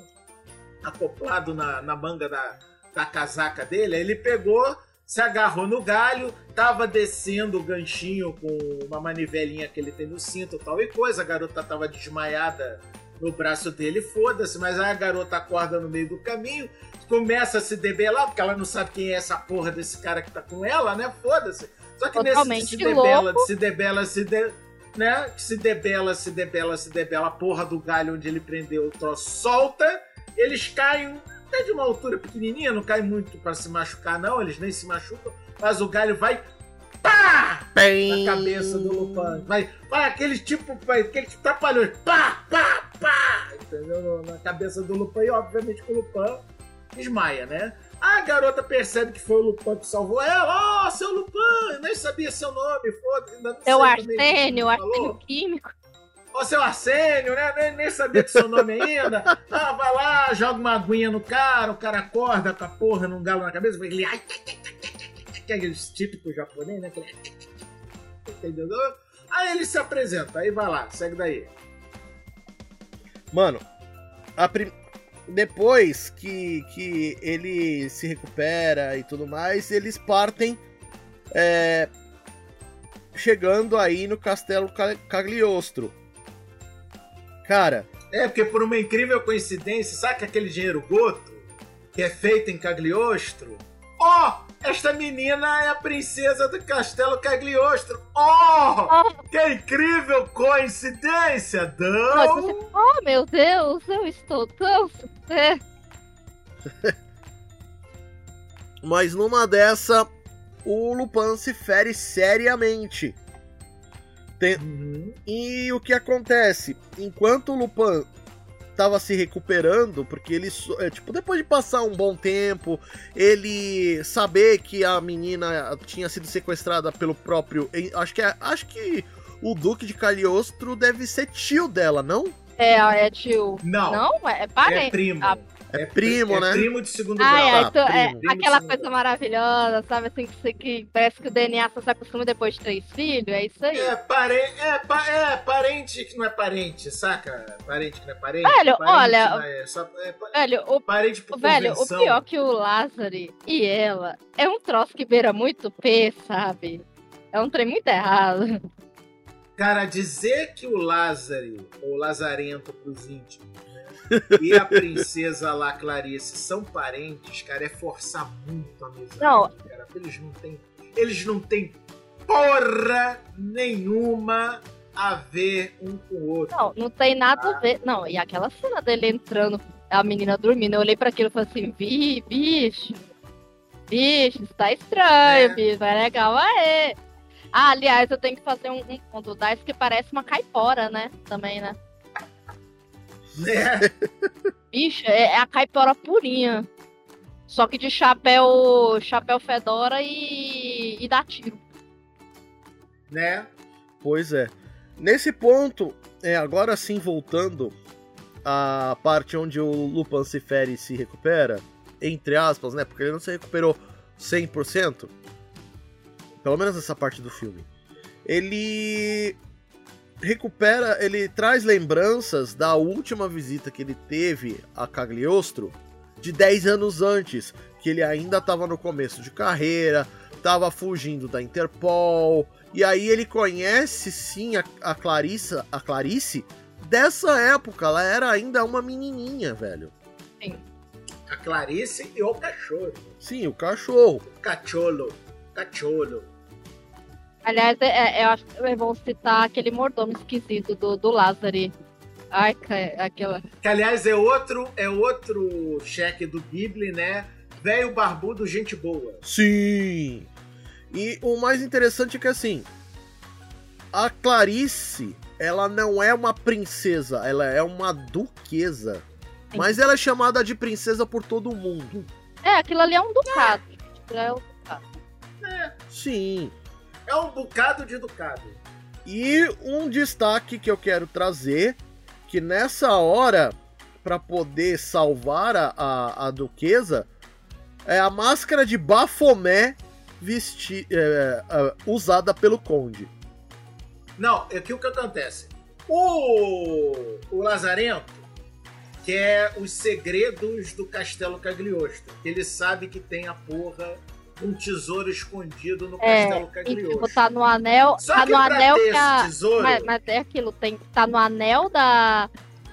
acoplado na, na manga da, da casaca dele, aí ele pegou, se agarrou no galho, tava descendo o ganchinho com uma manivelinha que ele tem no cinto tal e coisa, a garota tava desmaiada no braço dele, foda-se, mas aí a garota acorda no meio do caminho, começa a se debelar, porque ela não sabe quem é essa porra desse cara que tá com ela, né? Foda-se. Só que nesse Totalmente se debela, se debela, se de, né? Se debela, se debela, se debela, a porra do galho onde ele prendeu o troço solta, eles caem até de uma altura pequenininha, não cai muito pra se machucar não, eles nem se machucam, mas o galho vai pá Bem... na cabeça do Lupin. Vai, vai aquele tipo, vai, aquele tipo trapalhões, pá, pá, pá, entendeu? Na cabeça do Lupin e obviamente que o Lupin desmaia, né? A garota percebe que foi o Lupin que salvou ela. Ó, seu Lupin, eu nem sabia seu nome, foda-se, também o arsênio, falou. arsênio químico. Seu Arsênio, né? Nem, nem sabia que seu nome ainda. Ah, vai lá, joga uma aguinha no cara, o cara acorda com a porra num galo na cabeça, vai ele. Que é aquele típico japonês, né? Entendeu? Aí ele se apresenta, aí vai lá, segue daí. Mano, prim- depois que, que ele se recupera e tudo mais, eles partem é, chegando aí no Castelo Ca- Cagliostro. Cara, É, porque por uma incrível coincidência, sabe aquele dinheiro goto que é feito em Cagliostro? Ó, esta menina é a princesa do Castelo Cagliostro. Ó, Oh, que incrível coincidência, você- oh, meu Deus, eu estou tão. É, mas numa dessa, o Lupin se fere seriamente. Tem- Uhum. E o que acontece? Enquanto o Lupin tava se recuperando, porque ele, é, tipo, depois de passar um bom tempo, ele saber que a menina tinha sido sequestrada pelo próprio, acho que é- acho que o Duque de Cagliostro deve ser tio dela, não? é, é tio. Não, Não, é, é é parente. primo. Ah, É primo, é né? primo de segundo Ai, grau. ai, tá, tu- é primo. Primo aquela coisa maravilhosa, sabe? Assim, que, que parece que o DNA só se acostuma depois de três filhos, é isso aí. É, pare... é, pa- é, parente que não é parente, saca? Parente que não é parente. Velho, parente olha, não É, só, é Velho, o, parente por velho, o pior que o Lázaro e ela é um troço que beira muito P, sabe? É um trem muito errado. Cara, dizer que o Lázaro, ou Lazarento pros íntimos, né? E a princesa lá, Clarice, são parentes, cara, é forçar muito a amizade. Não. Cara, eles não têm. Eles não têm porra nenhuma a ver um com o outro. Não, não tem nada a ver. Não, e aquela cena dele entrando, a menina dormindo, eu olhei pra aquilo e falei assim, vi, bicho, bicho, tá estranho, É. bicho, é legal, aê. Ah, aliás, eu tenho que fazer um, um ponto da que parece uma caipora, né? Também, né? Né? Bicho, é, é a caipora purinha. Só que de chapéu, chapéu fedora e, e dá tiro. né? Pois é. Nesse ponto, é agora sim voltando à parte onde o Lupin se fere e se recupera, entre aspas, né? Porque ele não se recuperou 100%. Pelo menos nessa parte do filme. Ele recupera, ele traz lembranças da última visita que ele teve a Cagliostro de 10 anos antes, que ele ainda estava no começo de carreira, estava fugindo da Interpol, e aí ele conhece sim a, a Clarissa, a Clarice dessa época, ela era ainda uma menininha, velho. Sim. A Clarice e o cachorro. Sim, o cachorro. Cacholo. Cacholo. Aliás, é, é, eu acho que vão citar aquele mordomo esquisito do, do Lázaro. Ai, aquela. Que aliás é outro, é outro cheque do Ghibli, né? Velho barbudo, gente boa. Sim. E o mais interessante é que assim, a Clarice, ela não é uma princesa, ela é uma duquesa. Sim. Mas ela é chamada de princesa por todo mundo. É, aquilo ali é um ducado. Tipo, é o- Sim. É um bocado de ducado. E um destaque que eu quero trazer, que nessa hora, para poder salvar a, a, a duquesa, é a máscara de Bafomé vesti é, é, usada pelo conde. Não, é que o que acontece? O, o Lazarento quer os segredos do Castelo Cagliostro. Ele sabe que tem a porra um tesouro escondido no É, Castelo E Cagliostro. tipo, tá no anel. Só tá que no pra anel ter que a. esse tesouro, Mas, mas é aquilo, tem, tá no anel da,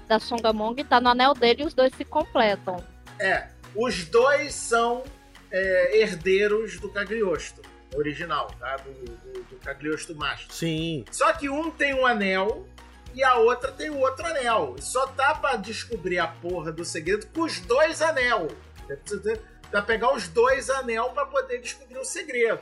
da Songamong e tá no anel dele e os dois se completam. é, os dois são é, herdeiros do Cagliostro original, tá? Do, do, do Cagliostro Master. Sim. Só que um tem um anel e a outra tem o outro anel. E Só dá pra descobrir a porra do segredo com os dois anel. Pra pegar os dois anel pra poder descobrir o segredo.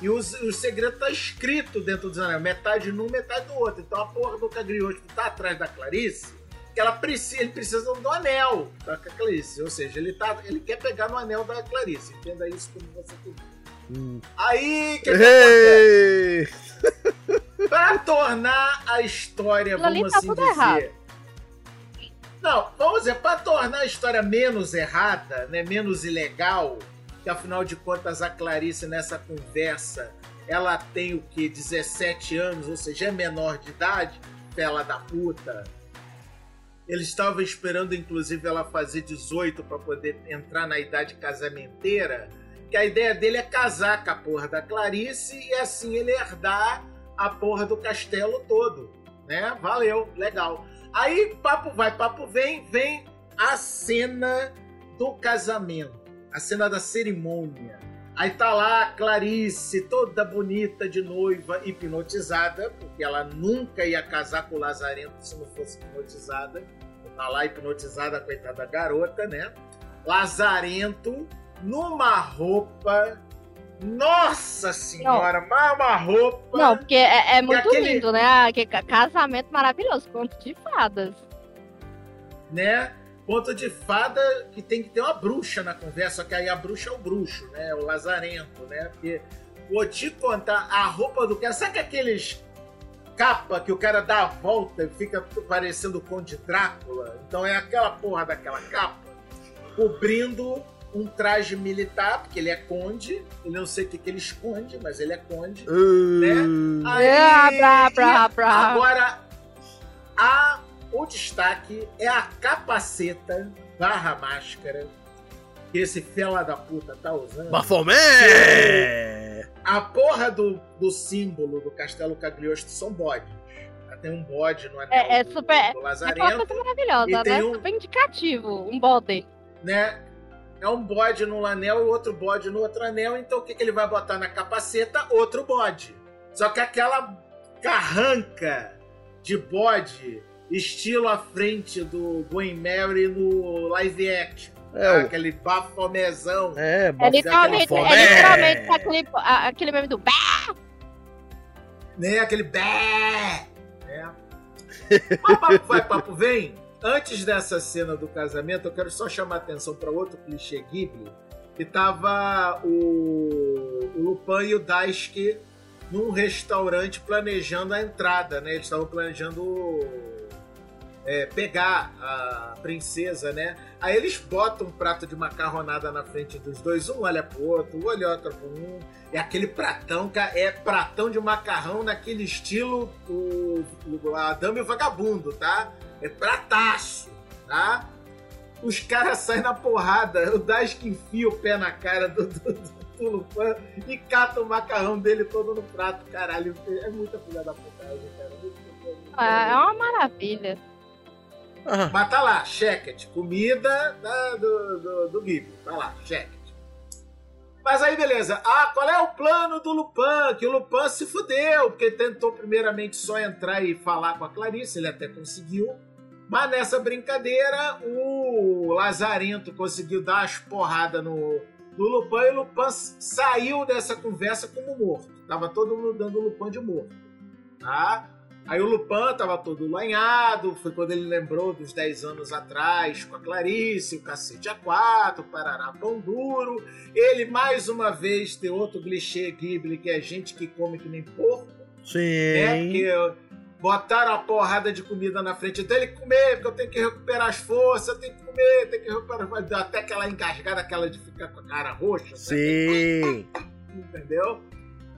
E os- o segredo tá escrito dentro dos anel, metade num, metade do outro. Então a porra do Cagliostro tá atrás da Clarice, que ela precisa, ele precisa do anel da Clarice. Ou seja, ele, tá, ele quer pegar no anel da Clarice. Entenda isso como você quiser. Hum. Aí, o que, que! Pra tornar a história, vamos tá assim dizer. errado. Não, vamos dizer, pra tornar a história menos errada, né, menos ilegal, que afinal de contas a Clarice nessa conversa, ela tem o que 17 anos, ou seja, é menor de idade, fela da puta. Eles estavam esperando inclusive ela fazer 18 pra poder entrar na idade casamenteira, que a ideia dele é casar com a porra da Clarice e assim ele herdar a porra do castelo todo, né? Valeu, legal. Aí papo vai, papo vem, vem a cena do casamento, a cena da cerimônia. Aí tá lá a Clarice, toda bonita de noiva, hipnotizada, porque ela nunca ia casar com o Lazarento se não fosse hipnotizada. Tá lá hipnotizada, coitada da garota, né? Lazarento numa roupa. Nossa senhora, mas uma roupa. Não, porque é, é muito aquele- lindo, né? Ah, que ca- casamento maravilhoso, conto de fadas. né? Conto de fada que tem que ter uma bruxa na conversa, só que aí a bruxa é o bruxo, né? O lazarento, né? Porque vou te contar, a roupa do cara, sabe aqueles capa que o cara dá a volta e fica parecendo o Conde Drácula? Então é aquela porra daquela capa cobrindo um traje militar, porque ele é conde, ele não sei o que, que ele esconde, mas ele é conde. Uh, Aí, Ah, brá, brá, brá. Agora, a, o destaque é a capaceta barra máscara que esse fela da puta tá usando. Bafomé! A porra do, do símbolo do Castelo Cagliostro são bodes. Tem um bode no anel É- é do, super- do É aquela Lazarento, coisa maravilhosa, né? um- Super indicativo, um bode. né? É um bode num anel e outro bode no outro anel, então o que, que ele vai botar na capaceta? Outro bode. Só que aquela carranca de bode, estilo à frente do Gwen Mary no live action. É, o- Aquele bafomezão. É, É literalmente, é Bafomé. literalmente aquele, a- aquele meme do Bé! né? Aquele bé. Né? Mas papo vai, papo vem. Antes dessa cena do casamento, eu quero só chamar atenção para outro clichê Ghibli, que tava o, o Lupin e o Daisuke num restaurante planejando a entrada, né? Eles estavam planejando é, pegar a princesa, né? Aí eles botam um prato de macarronada na frente dos dois, um olha pro outro, um olha outro pro um. É aquele pratão, é pratão de macarrão naquele estilo o, o- a Dama e o Vagabundo, tá? É prataço, tá? os caras saem na porrada. O Dask enfia o pé na cara do, do, do Lupin e cata o macarrão dele todo no prato. Caralho, é muita filha da putagem, cara. Ah, é uma maravilha. Ah. Mas tá lá, checket. Comida da, do, do, do Ghibli. Tá lá, checket. Mas aí, beleza. Ah, qual é o plano do Lupin? Que o Lupin se fudeu, porque tentou primeiramente só entrar e falar com a Clarice, ele até conseguiu. Mas nessa brincadeira, o Lazarento conseguiu dar as porradas no, no Lupin e o Lupin saiu dessa conversa como morto. Tava todo mundo dando o Lupin de morto. Tá? Aí o Lupin tava todo lanhado, foi quando ele lembrou dos 10 anos atrás com a Clarice, o cacete A4, o Parará Pão Duro. Ele, mais uma vez, tem outro clichê Ghibli, que é gente que come que nem porco. Sim. Né? Porque botaram a porrada de comida na frente dele, comer, porque eu tenho que recuperar as forças, eu tenho que comer, tenho que recuperar. Até aquela engasgada, aquela de ficar com a cara roxa. Sim. Né? Entendeu?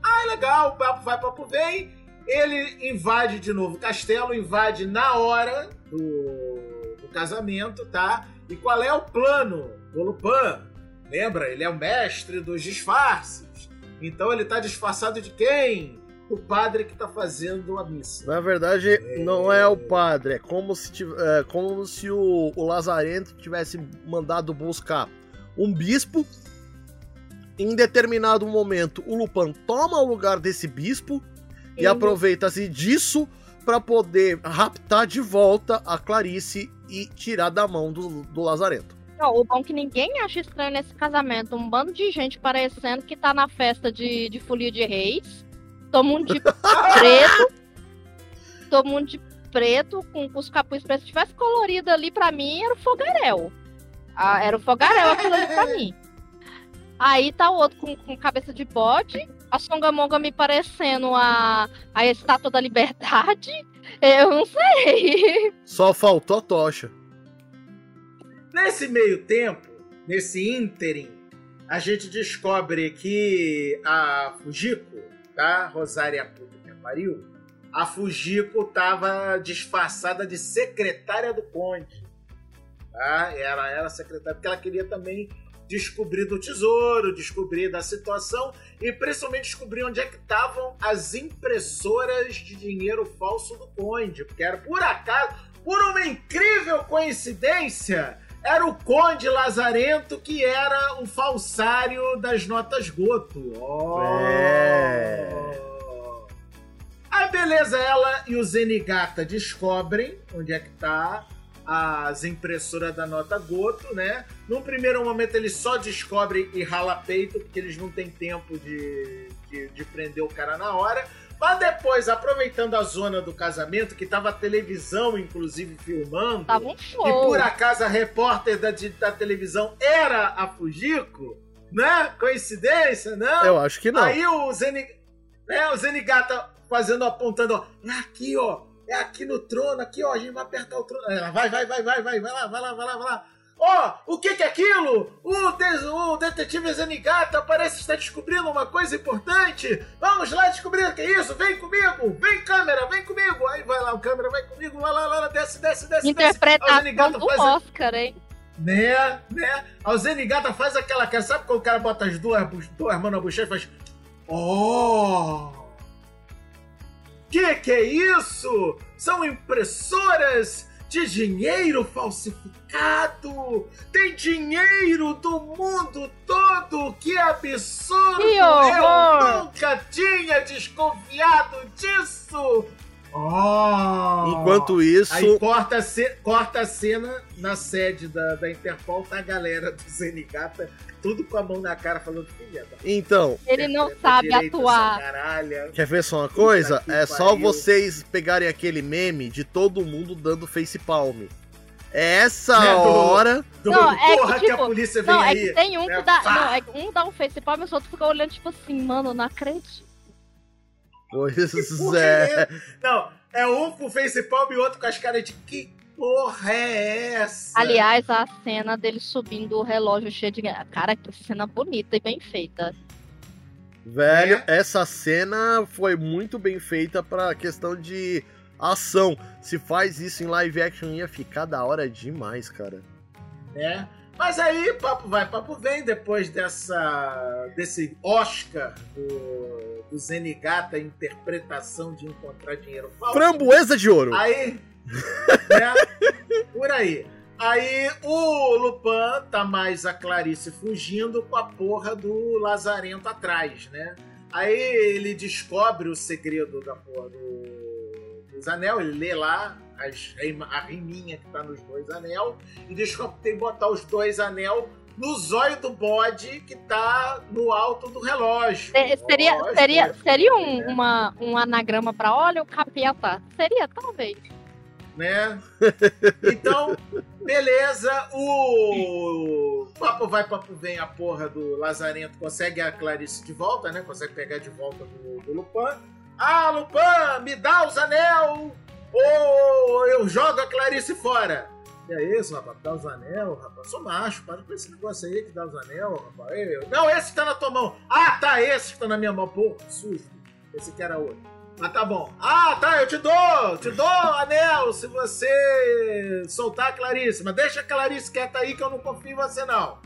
Ah, legal, o papo vai, papo vem. Ele invade de novo o castelo, invade na hora do, do casamento, tá? E qual é o plano do Lupin? Lembra? Ele é o mestre dos disfarces. Então ele tá disfarçado de quem? O padre que tá fazendo a missa. Na verdade, é... não é o padre, é como se, é como se o, o Lazarento tivesse mandado buscar um bispo. Em determinado momento, o Lupin toma o lugar desse bispo e aproveita-se disso para poder raptar de volta a Clarice e tirar da mão do, do Lazarento. Não, o bom é que ninguém acha estranho nesse casamento. Um bando de gente parecendo que tá na festa de, de folia de reis. Todo mundo de preto. todo mundo de preto, com, com os capuz pretos. Se tivesse colorido ali, pra mim, era o fogaréu. Ah, era o fogaréu aquilo ali pra mim. Aí tá o outro com, com cabeça de bode a Songamonga me parecendo a, a estátua da liberdade. Eu não sei. Só faltou a tocha. Nesse meio tempo, nesse ínterim, a gente descobre que a Fujiko, tá? Rosária puta pariu, a Fujiko tava disfarçada de secretária do conde. Tá? Ela era secretária porque ela queria também descobrir do tesouro, descobrir da situação e principalmente descobrir onde é que estavam as impressoras de dinheiro falso do Conde, porque era por acaso, por uma incrível coincidência, era o Conde Lazarento que era o falsário das notas Goto. Oh. É. Aí beleza, ela e o Zenigata descobrem onde é que tá as impressoras da nota Goto, né? Num primeiro momento eles só descobrem e rala peito, porque eles não têm tempo de, de, de prender o cara na hora. Mas depois, aproveitando a zona do casamento, que tava a televisão, inclusive, filmando. Tava um show. E por acaso a repórter da, da televisão era a Fujiko, né? Coincidência, não? Eu acho que não. Aí o, Zenig, né, o Zenigata fazendo, apontando, ó, é aqui, ó, é aqui no trono, aqui, ó, a gente vai apertar o trono. Ela vai, vai, vai, vai, vai, vai lá, vai lá, vai lá, vai lá. Ó, oh, o que, que é aquilo? O, des, o detetive Zenigata parece estar descobrindo uma coisa importante. Vamos lá descobrir o que é isso. Vem comigo, vem câmera, vem comigo. Aí vai lá, o câmera vai comigo, vai lá, lá, lá desce, desce, desce. Interpretação do faz Oscar, hein? Né, né? A Zenigata faz aquela cara, sabe quando o cara bota as duas, duas mãos na bochecha e faz... Oh! Que que é isso? São impressoras de dinheiro falsificado! Tem dinheiro do mundo todo! Que absurdo! Que Eu nunca tinha desconfiado disso! Oh! Enquanto isso. Aí corta a, ce... corta a cena na sede da, da Interpol, tá a galera do Zenigata tudo com a mão na cara falando filha. Então. Ele não sabe atuar. Quer ver só uma coisa? É só vocês pegarem aquele meme de todo mundo dando face palm. É essa é, hora. Do, não, é porra que, tipo, que, a polícia vem não, aí. É que tem um é, que dá. Não, é um dá um face palm e o outro fica olhando, tipo assim, mano, não acredito. Pois é. Não, é um com face palm e outro com as caras de que porra é essa? Aliás, a cena dele subindo o relógio cheio de. Cara, que cena bonita e bem feita. Velho, é? essa cena foi muito bem feita pra questão de ação. Se faz isso em live action, ia ficar da hora demais, cara. né? Mas aí, papo vai, papo vem, depois dessa desse Oscar do, do Zenigata interpretação de encontrar dinheiro falso. Framboesa de ouro. Aí, né? Por aí. Aí o Lupin tá mais a Clarice fugindo com a porra do Lazarento atrás, né? Aí ele descobre o segredo da porra do, dos anel, ele lê lá as, a riminha que tá nos dois anel e descobre que tem que botar os dois anel no zóio do bode que tá no alto do relógio. É, seria, seria, é, seria um, né? uma, um anagrama pra olha o capeta? Seria, talvez. Né? Então, beleza, o papo vai, papo vem, a porra do Lazarento consegue a Clarice de volta, né? Consegue pegar de volta do, do Lupin. Ah, Lupin, me dá os anel ou eu jogo a Clarice fora. E é isso, rapaz, dá os anel, rapaz. Sou macho, para com esse negócio aí que dá os anel, rapaz. Eu- Não, esse que tá na tua mão. Ah, tá, esse que tá na minha mão. Pô, que susto. Esse que era outro. Mas tá bom. Ah, tá, eu te dou, te dou anel se você soltar a Clarice. Mas deixa a Clarice quieta aí que eu não confio em você, não.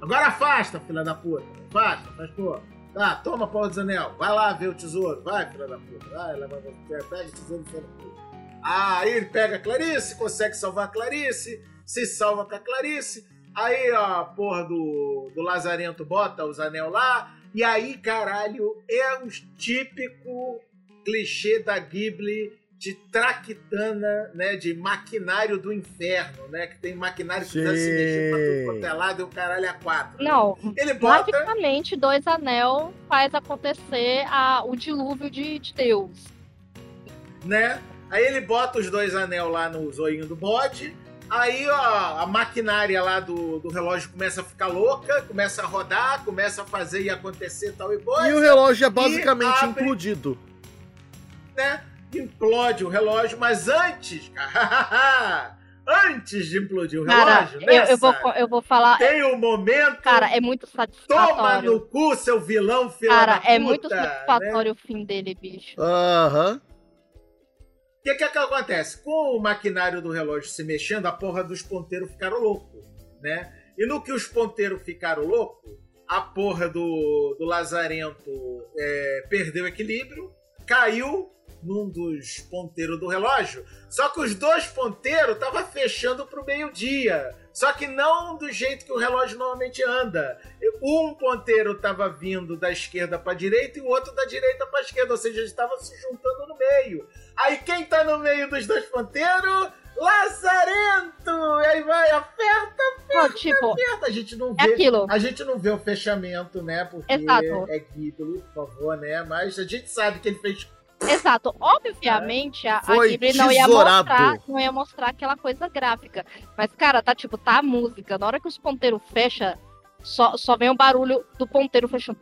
Agora afasta, filha da puta. Afasta, pô. Tá, toma porra dos anel. Vai lá ver o tesouro. Vai, filha da puta. Vai, leva, pega o tesouro e filha da puta. Ah, aí ele pega a Clarice, consegue salvar a Clarice, se salva com a Clarice. Aí, ó, a porra do, do Lazarento bota os anel lá. E aí, caralho, é um típico clichê da Ghibli de traquitana, né? De maquinário do inferno, né? Que tem maquinário que precisa se mexer pra tudo quanto é lado e o caralho é quatro. Não, Ele bota. magicamente, dois anel faz acontecer a, o dilúvio de, de Deus. né? Aí ele bota os dois anel lá no zoinho do bode. Aí, ó, a maquinária lá do, do relógio começa a ficar louca, começa a rodar, começa a fazer e acontecer tal e coisa, E o relógio é basicamente abre- implodido. Né? Implode o relógio, mas antes, antes de implodir o Cara, relógio, eu, né, eu, vou, Sara? eu vou falar. Tem um momento. Cara, é muito Toma satisfatório. no cu, seu vilão, filho Cara, da puta. é muito né? satisfatório o fim dele, bicho. Aham. O que, que é que acontece? Com o maquinário do relógio se mexendo, a porra dos ponteiros ficaram loucos, né? E no que os ponteiros ficaram loucos, a porra do, do Lazarento é, perdeu o equilíbrio, caiu num dos ponteiros do relógio. Só que os dois ponteiros estavam fechando pro meio-dia. Só que não do jeito que o relógio normalmente anda. Um ponteiro estava vindo da esquerda para direita e o outro da direita para esquerda, ou seja, eles estavam se juntando no meio. Aí quem tá no meio dos dois ponteiros? Lazarento! E aí vai, aperta, Não, tipo, aperta. A gente não é vê. aquilo. A gente não vê o fechamento, né? Porque Exato. é Ghibli, por favor, né? Mas a gente sabe que ele fez. Exato. Obviamente, a, a Ghibli não ia mostrar, não ia mostrar aquela coisa gráfica. Mas, cara, tá tipo, tá a música. Na hora que os ponteiros fecham, só, só vem o barulho do ponteiro fechando.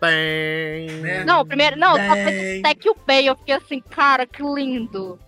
Bem. Né? Não, primeiro. Não, só fez Bem. até que o Bay. Eu fiquei assim, cara, que lindo.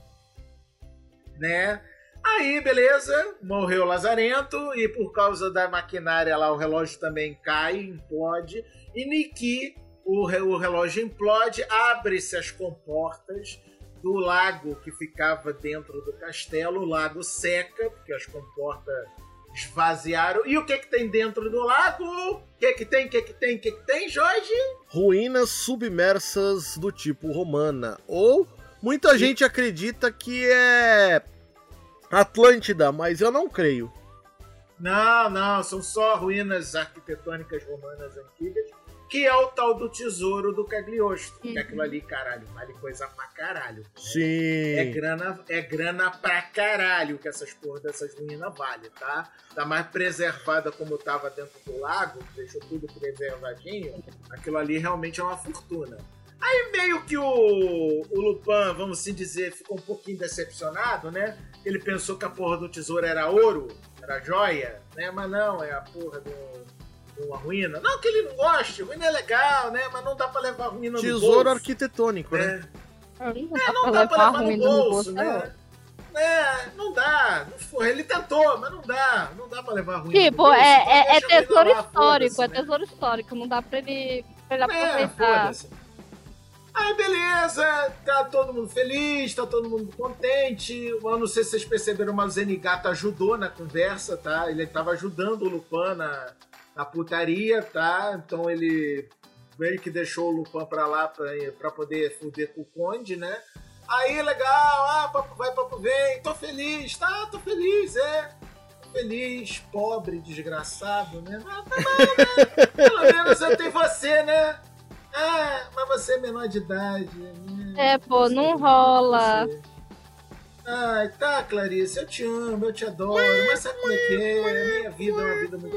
né? Aí, beleza, morreu o Lazarento e por causa da maquinária lá o relógio também cai, implode. E Niki, o, o relógio implode, abre-se as comportas do lago que ficava dentro do castelo. O lago seca, porque as comportas esvaziaram. E o que que tem dentro do lago? O que que tem, o que que tem, o que que tem, Jorge? Ruínas submersas do tipo romana. Ou muita gente acredita que é Atlântida, mas eu não creio. Não, não, são só ruínas arquitetônicas romanas antigas, que é o tal do tesouro do Cagliostro. Que Uhum. aquilo ali, caralho, vale coisa pra caralho. É Sim. grana, é grana pra caralho que essas porra dessas ruínas vale, tá? Tá mais preservada como tava dentro do lago, deixou tudo preservadinho. Aquilo ali realmente é uma fortuna. Aí meio que o, o Lupin, vamos assim dizer, ficou um pouquinho decepcionado, né? Ele pensou que a porra do tesouro era ouro, era joia, né? Mas não, é a porra do, de uma ruína. Não que ele não goste, ruína é legal, né? Mas não dá pra levar a ruína no Tesouro bolso, arquitetônico, né? né? Não Não dá pra levar no bolso, né? É, não dá. Ele tentou, mas não dá. Não dá pra levar ruim. no Tipo, bolso. é, é, é a ruína tesouro histórico, é né? tesouro histórico. Não dá pra ele, pra ele É, aproveitar. Aí beleza, tá todo mundo feliz, tá todo mundo contente. Eu não sei se vocês perceberam, mas o Zenigata ajudou na conversa, tá? Ele tava ajudando o Lupin na, na putaria, tá? Então ele meio que deixou o Lupin pra lá pra, pra poder fuder com o Conde, né? Aí legal, ah, papo vai, papo vem, tô feliz, tá, tô feliz, é. Tô feliz, pobre, desgraçado, né? Ah, tá bom, né? Pelo menos eu tenho você, né? Ah, mas você é menor de idade. Né? É, pô, não rola. Você. Ai, tá, Clarice, eu te amo, eu te adoro, mas sabe como é que é? Minha vida é uma vida muito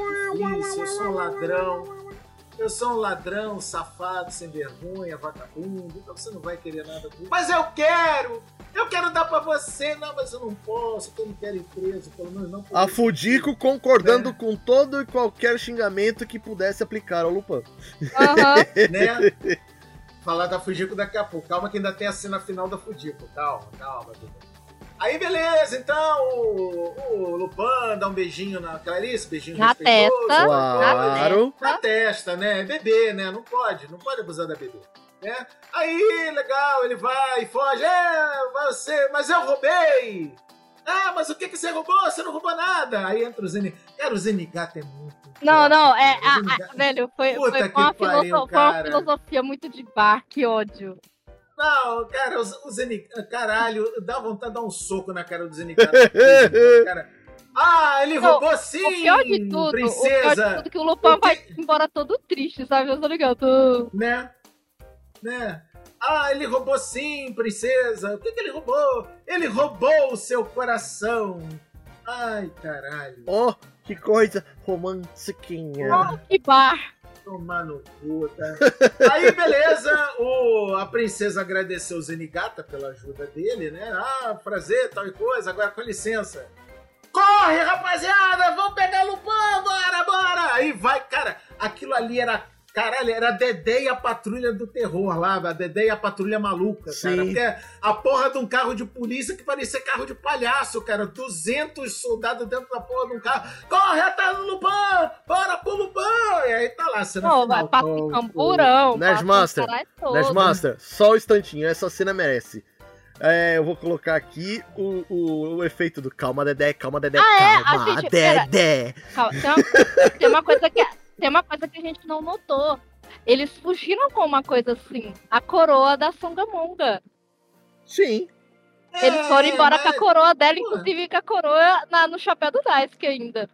difícil, eu sou um ladrão. Eu sou um ladrão, safado, sem vergonha, vagabundo, então você não vai querer nada comigo. Mas eu quero! Eu quero dar pra você! Não, mas eu não posso, porque eu não quero ir preso, pelo menos não A. Fudico concordando É. com todo e qualquer xingamento que pudesse aplicar ao Lupin. Aham. né? Falar da Fujico daqui a pouco. Calma que ainda tem a cena final da Fujico. Calma, calma, Dudu. Aí beleza, então o, o Lupin dá um beijinho na Clarice, beijinho Na respeitoso, testa. Claro. Na testa, né? É Bebê, né? Não pode, não pode abusar da bebê. Né? Aí, legal, ele vai, foge. É, você, mas eu roubei! Ah, mas o que, que você roubou? Você não roubou nada! Aí entra o Zenigata. Cara, o Zenigata é muito. Não, não, é. A- a- Zenigata- velho, foi, Puta foi, uma pariu, filoso- foi uma filosofia muito de bar, que ódio. Não, cara, o, o. Caralho, dá vontade de dar um soco na cara do Zenigata. cara. Ah, ele Não, roubou sim! o pior de tudo, o pior de princesa! tudo que o Lupin vai embora todo triste, sabe? Eu tô ligado. Né? Né? Ah, ele roubou sim, princesa! O que, que ele roubou? Ele roubou o seu coração! Ai, caralho. Oh, que coisa romantiquinha. Oh, que bar. Tomar no cu, tá? Aí, beleza, o, a princesa agradeceu o Zenigata pela ajuda dele, né? Ah, prazer, tal e coisa, agora com licença. Corre, rapaziada, vamos pegar Lupin, bora, bora! Aí vai, cara, aquilo ali era, caralho, era a Dedé e a Patrulha do Terror lá, a Dedé e a Patrulha Maluca, cara. Sim. Porque a porra de um carro de polícia que parecia carro de palhaço, cara. 200 soldados dentro da porra de um carro. Corre atrás do Lupin! Bora pro Lupin! E aí tá lá, cena Pô, final. vai em camburão. Nerdmaster. Nerdmaster, só um instantinho, essa cena merece. É, eu vou colocar aqui o, o, o efeito do calma, Dedé, calma, Dedé, Ah, é? Calma, gente- pera. Dedé. Calma, tem, uma, tem uma coisa que, tem uma coisa que a gente não notou. Eles fugiram com uma coisa assim, a coroa da Songamonga. Sim, Eles foram embora com a É, mas- coroa dela, inclusive com a coroa na- no chapéu do Daisuke ainda.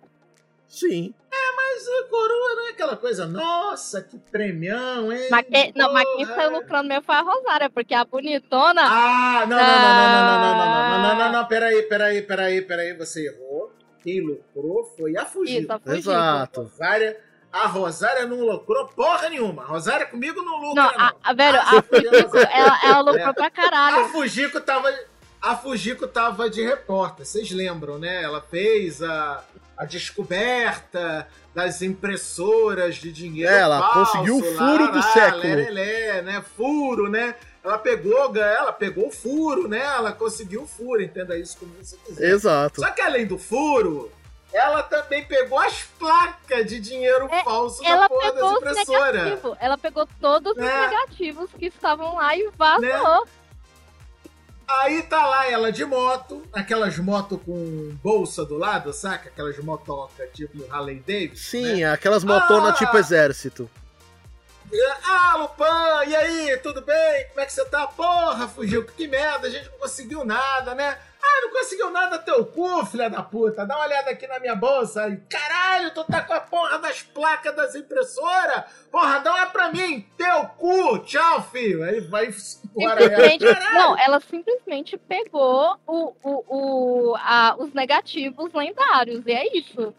sim. Mas a coroa não é aquela coisa, nossa, que premião, hein? Mas quem, não, mas quem saiu lucrando mesmo foi a Rosária, porque a bonitona. Ah, não, não, não, não, não, não, não, não, não, não, não, não, peraí, peraí, peraí, peraí, você errou. Quem lucrou foi a isso, Fugida. a. Exato. Rosária, a Rosária não lucrou porra nenhuma. A Rosária comigo não lucra, Não, não. a, a- velho, a Fujico, ela, ela lucrou É. pra A caralho. Fujico tava. A Fujico tava de repórter, vocês lembram, né? Ela fez a, a descoberta das impressoras de dinheiro. É, ela falso conseguiu o lá, furo do lá, século. Lelelé, né? Furo, né? Ela pegou, ela pegou o furo, né? Ela conseguiu o furo, entenda isso como você quiser. Exato. Só que além do furo, ela também pegou as placas de dinheiro É, falso da Ela porra pegou das os impressoras. negativos. Ela pegou todos os É. negativos que estavam lá e vazou. Né? Aí tá lá ela de moto, aquelas motos com bolsa do lado, saca? Aquelas motocas tipo Harley Davidson. Sim, né? aquelas motonas Ah! tipo exército. Ah, Lupin, e aí, tudo bem? Como é que você tá? Porra, fugiu, que merda, a gente não conseguiu nada, né? Ah, não conseguiu nada teu cu, filha da puta. Dá uma olhada aqui na minha bolsa. Caralho, tu tá com a porra das placas das impressoras? Porra, dá uma pra mim, teu cu. Tchau, filho. Aí vai embora não, ela simplesmente pegou o, o, o, a, os negativos lendários. E é isso.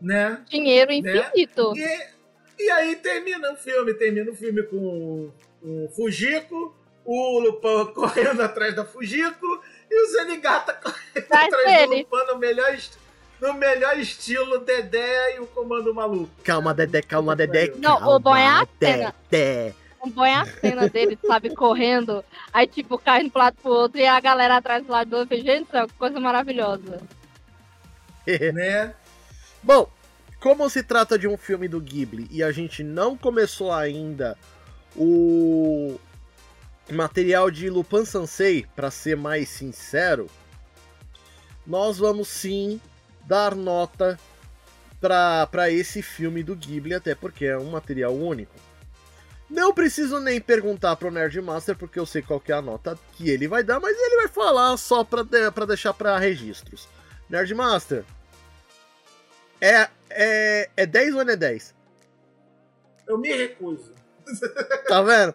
Né? Dinheiro infinito. E, e aí termina o filme, termina o filme com o Fujiko, o Lupin correndo atrás da Fujiko e o Zenigata correndo Traz atrás do ele. Lupin no melhor, est- no melhor estilo Dedé e o Comando Maluco. Calma, Dedé, calma, Dedé. Não, calma, o bom é a cena. Dedé. Um bom é a cena dele, sabe, correndo. Aí, tipo, caindo pro lado pro outro e a galera atrás do lado do outro. Gente, isso é uma coisa maravilhosa. Né? Bom, como se trata de um filme do Ghibli e a gente não começou ainda o material de Lupin Sansei, para ser mais sincero, nós vamos sim dar nota para esse filme do Ghibli, até porque é um material único. Não preciso nem perguntar pro Nerdmaster, porque eu sei qual que é a nota que ele vai dar, mas ele vai falar só para de, pra deixar para registros. Nerdmaster, é, é, é 10 ou não é 10? Eu me recuso. Tá vendo?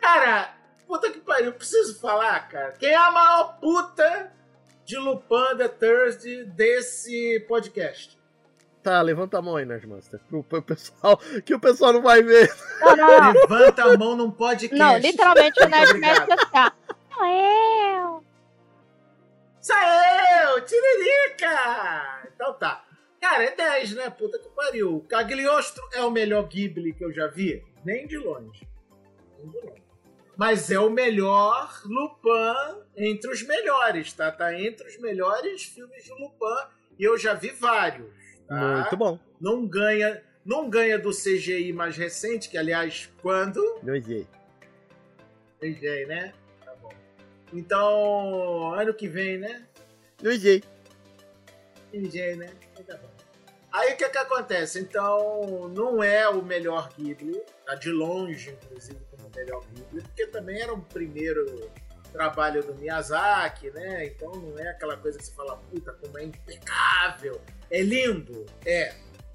Cara, puta que pariu, eu preciso falar, cara. Quem é a maior puta de Lupin the Thursday desse podcast? Tá, levanta a mão aí, Nerdmaster. Pro, pro pessoal, que o pessoal não vai ver. Não, não. Levanta a mão num podcast. Não, literalmente o Nerdmaster tá. Não, eu. Saiu! Tiririca! Então tá. Cara, é 10, né? Puta que pariu. Cagliostro é o melhor Ghibli que eu já vi? Nem de longe. Nem de longe. Mas é o melhor Lupin entre os melhores, tá? Tá entre os melhores filmes de Lupin e eu já vi vários. Tá? Muito bom. Não ganha, não ganha do CGI mais recente, que aliás, quando? Não sei. CGI, né? Tá bom. Então, ano que vem, né? Não sei. CGI, né? Então Tá bom. Aí o que que acontece? Então, não é o melhor Ghibli, tá de longe, inclusive, melhor Ghibli, porque também era um primeiro trabalho do Miyazaki, né? Então não é aquela coisa que você fala, puta, como é impecável, é lindo, é.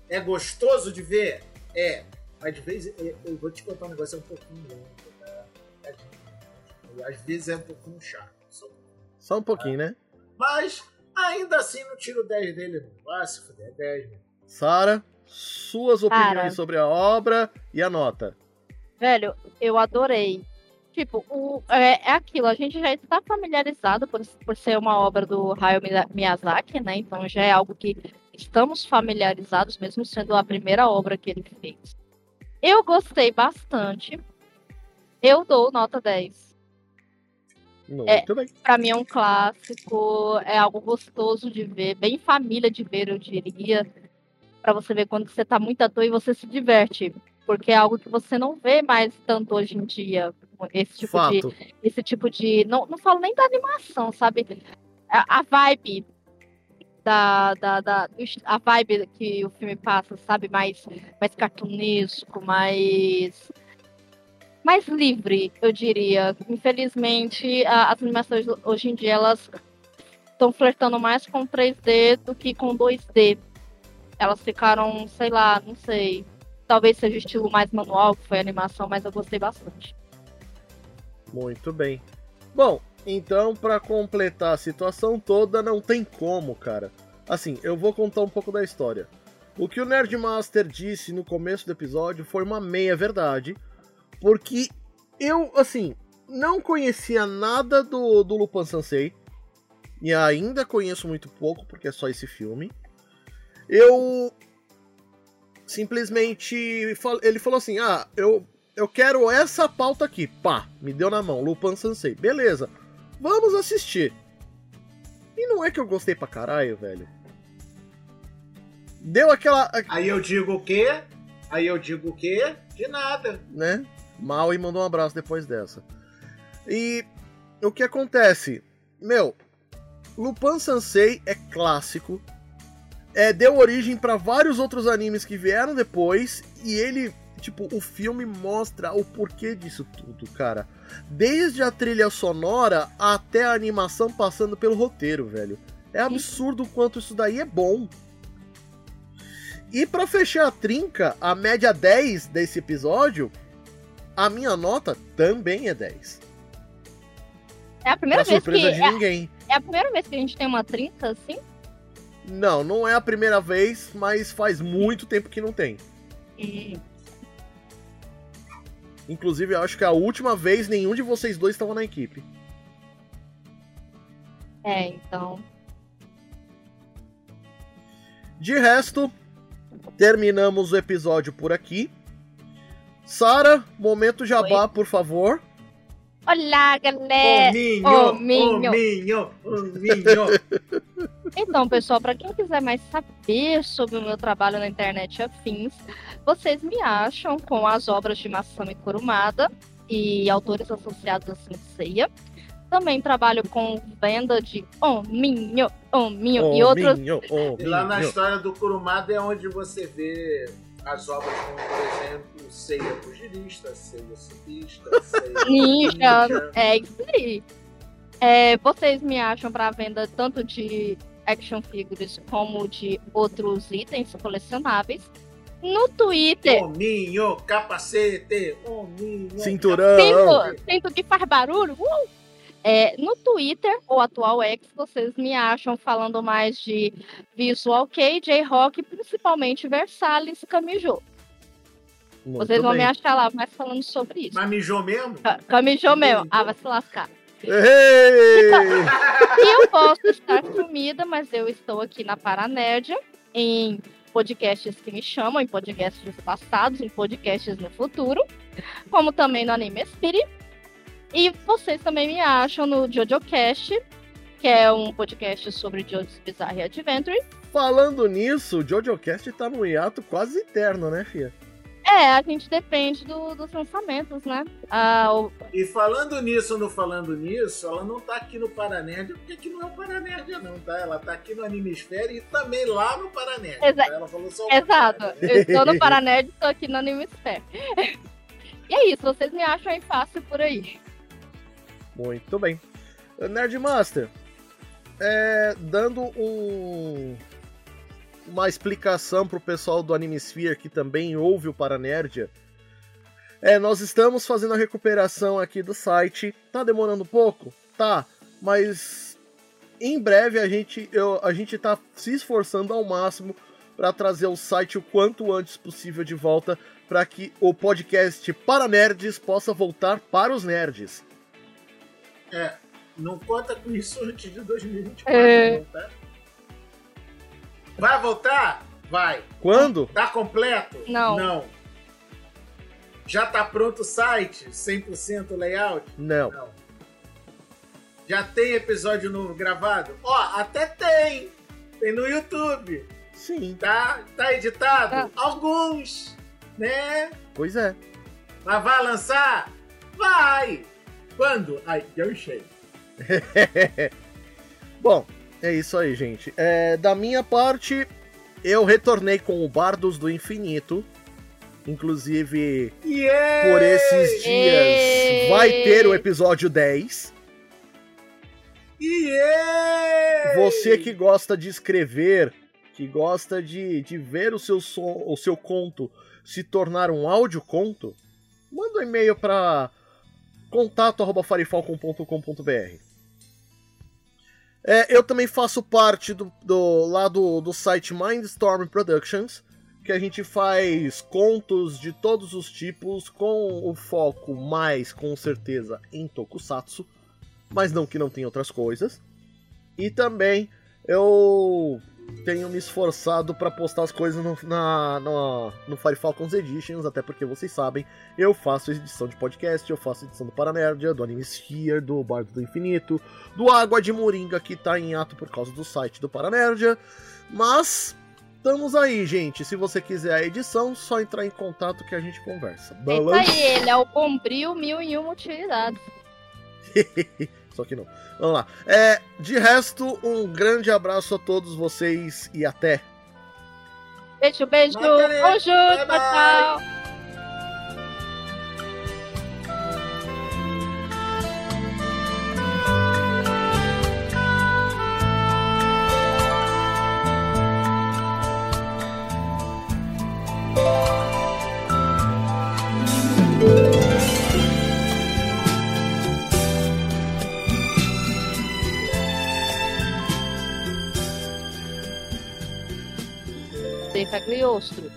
É gostoso de ver? É. Mas de vez é- eu vou te contar um negócio, é um pouquinho lento, tá? Tadinho. Às vezes é um pouquinho chato. Só Só um pouquinho, né? mas ainda assim não tiro 10 dele, não. Ah, se fuder, é 10, né? Sara, suas opiniões Cara. sobre a obra e a nota. Velho, eu adorei. Tipo, o, é, é aquilo, a gente já está familiarizado por, por ser uma obra do Hayao Miya- Miyazaki, né? Então já é algo que estamos familiarizados, mesmo sendo a primeira obra que ele fez. Eu gostei bastante. Eu dou nota 10. Muito bem. Pra mim é um clássico, é algo gostoso de ver, bem família de ver, eu diria. Pra você ver quando você tá muito à toa e você se diverte. Porque é algo que você não vê mais tanto hoje em dia. Esse tipo de Fato. esse tipo de. Não, não falo nem da animação, sabe? A, a vibe da, da, da. A vibe que o filme passa, sabe? Mais, mais cartunesco, mais. Mais livre, eu diria. Infelizmente, a- as animações hoje em dia elas estão flertando mais com 3D do que com 2D. Elas ficaram, sei lá, não sei. Talvez seja o estilo mais manual, que foi a animação, mas eu gostei bastante. Muito bem. Bom, então pra completar a situação toda, não tem como, cara. Assim, eu vou contar um pouco da história. O que o Nerdmaster disse no começo do episódio foi uma meia verdade, porque eu, assim, não conhecia nada do, do Lupin Sansei, e ainda conheço muito pouco, porque é só esse filme. Eu simplesmente ele falou assim: "Ah, eu eu quero essa pauta aqui". Pá, me deu na mão, Lupin Sansei. Beleza. Vamos assistir. E não é que eu gostei pra caralho, velho. Deu aquela, Aí eu digo o quê? Aí eu digo o quê? De nada. né? Mal e mandou um abraço depois dessa. E o que acontece? Meu, Lupin Sansei é clássico. É, deu origem para vários outros animes que vieram depois e ele, tipo, o filme mostra o porquê disso tudo, cara. Desde a trilha sonora até a animação passando pelo roteiro, velho. É absurdo o quanto isso daí é bom. E pra fechar a trinca, a média 10 desse episódio, a minha nota também é 10. É a primeira Pra vez que. surpresa de É, ninguém. é a primeira vez que a gente tem uma 30, assim? Não, não é a primeira vez, mas faz muito tempo que não tem. Inclusive, eu acho que a última vez nenhum de vocês dois estava na equipe. É, então. De resto, terminamos o episódio por aqui. Sara, momento jabá, por favor. Olá, galera! Hominho, Ô, Minho. hominho, hominho. Então, pessoal, para quem quiser mais saber sobre o meu trabalho na internet afins, vocês me acham com as obras de Masami Kurumada e autores associados à Senseiya. Também trabalho com venda de hominho, hominho e outros. E lá na história do Kurumada é onde você vê as obras como, por exemplo, Seiya Pugilista, Seiya Ciclista, Seiya Ninja, é isso aí. É, vocês me acham para venda tanto de action figures como de outros itens colecionáveis. No Twitter, Hominho, capacete, hominho. Cinturão. sinto, sinto que faz barulho. uh! É, no Twitter, ou atual X, vocês me acham falando mais de Visual K, J-Rock, principalmente Versalhes e Camijo. Muito Vocês vão bem. me achar lá mais falando sobre isso. Mas mijou mesmo? Ca- Camijo mesmo. Ah, vai se lascar. E eu posso estar sumida, mas eu estou aqui na Paranerdia, em podcasts que me chamam, em podcasts passados, em podcasts no futuro, como também no Anime Spirit. E vocês também me acham no JoJoCast, que é um podcast sobre JoJo's Bizarre Adventure. Falando nisso, o JoJoCast tá no hiato quase eterno, né, Fia? É, a gente depende do- dos lançamentos, né? Ah, o- E falando nisso, no falando nisso, ela não tá aqui no Paranerd, porque aqui não é o Paranerd, não, tá? Ela tá aqui no Animesfera e também lá no Paranerd. Exa- tá? Ela falou só o Exato. Eu estou no Paranerd, estou aqui no Anime Sphere. E é isso, vocês me acham aí fácil por aí. Muito bem. Nerdmaster, é, dando um, uma explicação pro pessoal do Animesphere que também ouve o Paranerdia. É, nós estamos fazendo a recuperação aqui do site. Tá demorando um pouco? Tá, mas em breve a gente, eu, a gente tá se esforçando ao máximo para trazer o site o quanto antes possível de volta para que o podcast para nerds possa voltar para os nerds. É, não conta com isso antes de 2024, É. não, tá? Vai voltar? Vai. Quando? Tá completo? Não. Não. Já tá pronto o site? 100% layout? Não. Não. Já tem episódio novo gravado? Ó, até tem! Tem no YouTube. Sim, Tá, tá editado? Tá. Alguns, né? pois é. Mas vai lançar? Vai! Quando? Ai, eu sei. Bom, é isso aí, gente. É, da minha parte, eu retornei com o Bardos do Infinito. Inclusive, Yeah! por esses dias, Ei! vai ter o episódio 10. Yeah! Você que gosta de escrever, que gosta de, de ver o seu, som, o seu conto se tornar um áudio conto, manda um e-mail para contato@farifalcon.com.br. É, eu também faço parte do, do lá do, do site Mindstorm Productions, que a gente faz contos de todos os tipos, com o foco mais, com certeza, em Tokusatsu, mas não que não tenha outras coisas. E também eu tenho me esforçado para postar as coisas no, na, no, no Fire Falcons Editions, até porque vocês sabem, eu faço edição de podcast, eu faço edição do Paranerdia, do Anime Sphere, do Bardo do Infinito, do Água de Moringa, que tá em ato por causa do site do Paranerdia, mas estamos aí, gente. Se você quiser a edição, só entrar em contato que a gente conversa. É isso aí, ele é o Bombril Mil e Uma Utilidades. Só que não. Vamos lá. É, de resto, um grande abraço a todos vocês e até. Beijo, beijo. Tchau, bye. tchau. Cagliostro.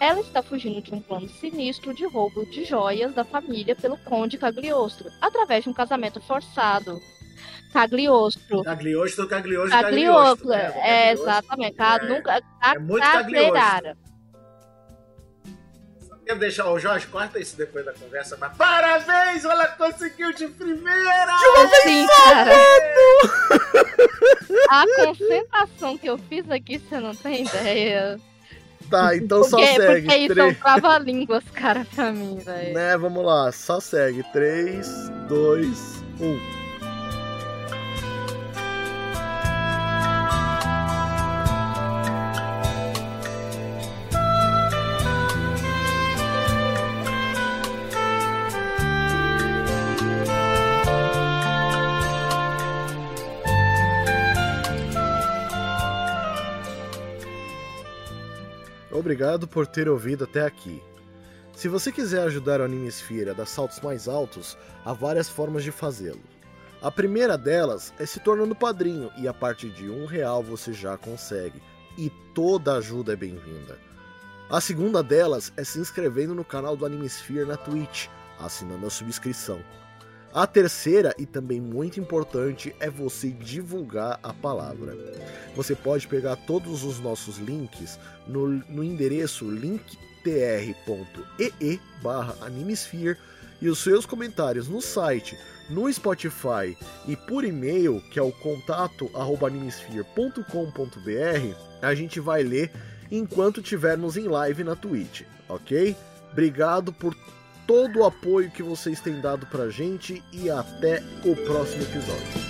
Ela está fugindo de um plano sinistro de roubo de joias da família pelo Conde Cagliostro, através de um casamento forçado. Cagliostro. Cagliostro, Cagliostro, Cagliostro, Cagliostro. é, né? exatamente. Ca- É. Nunca, É muito Cagliostro. caseirara. Quero deixar o Jorge, corta isso depois da conversa, mas parabéns, ela conseguiu de primeira! Assim, cara. A concentração que eu fiz aqui, você não tem ideia. Tá, então só Porque, segue. porque isso Três- são trava-línguas, cara, pra mim, velho. Né, vamos lá, só segue. 3, 2, 1. Obrigado por ter ouvido até aqui. Se você quiser ajudar o Animesphere a dar saltos mais altos, há várias formas de fazê-lo. A primeira delas é se tornando padrinho, e a partir de um real você já consegue. E toda ajuda é bem-vinda. A segunda delas é se inscrevendo no canal do Animesphere na Twitch, assinando a subscrição. A terceira, e também muito importante, é você divulgar a palavra. Você pode pegar todos os nossos links no, no endereço linktr.ee barra Animesphere e os seus comentários no site, no Spotify e por e-mail, que é o contato animesphere.com.br, a gente vai ler enquanto tivermos em live na Twitch, ok? Obrigado por todo o apoio que vocês têm dado pra gente e até o próximo episódio.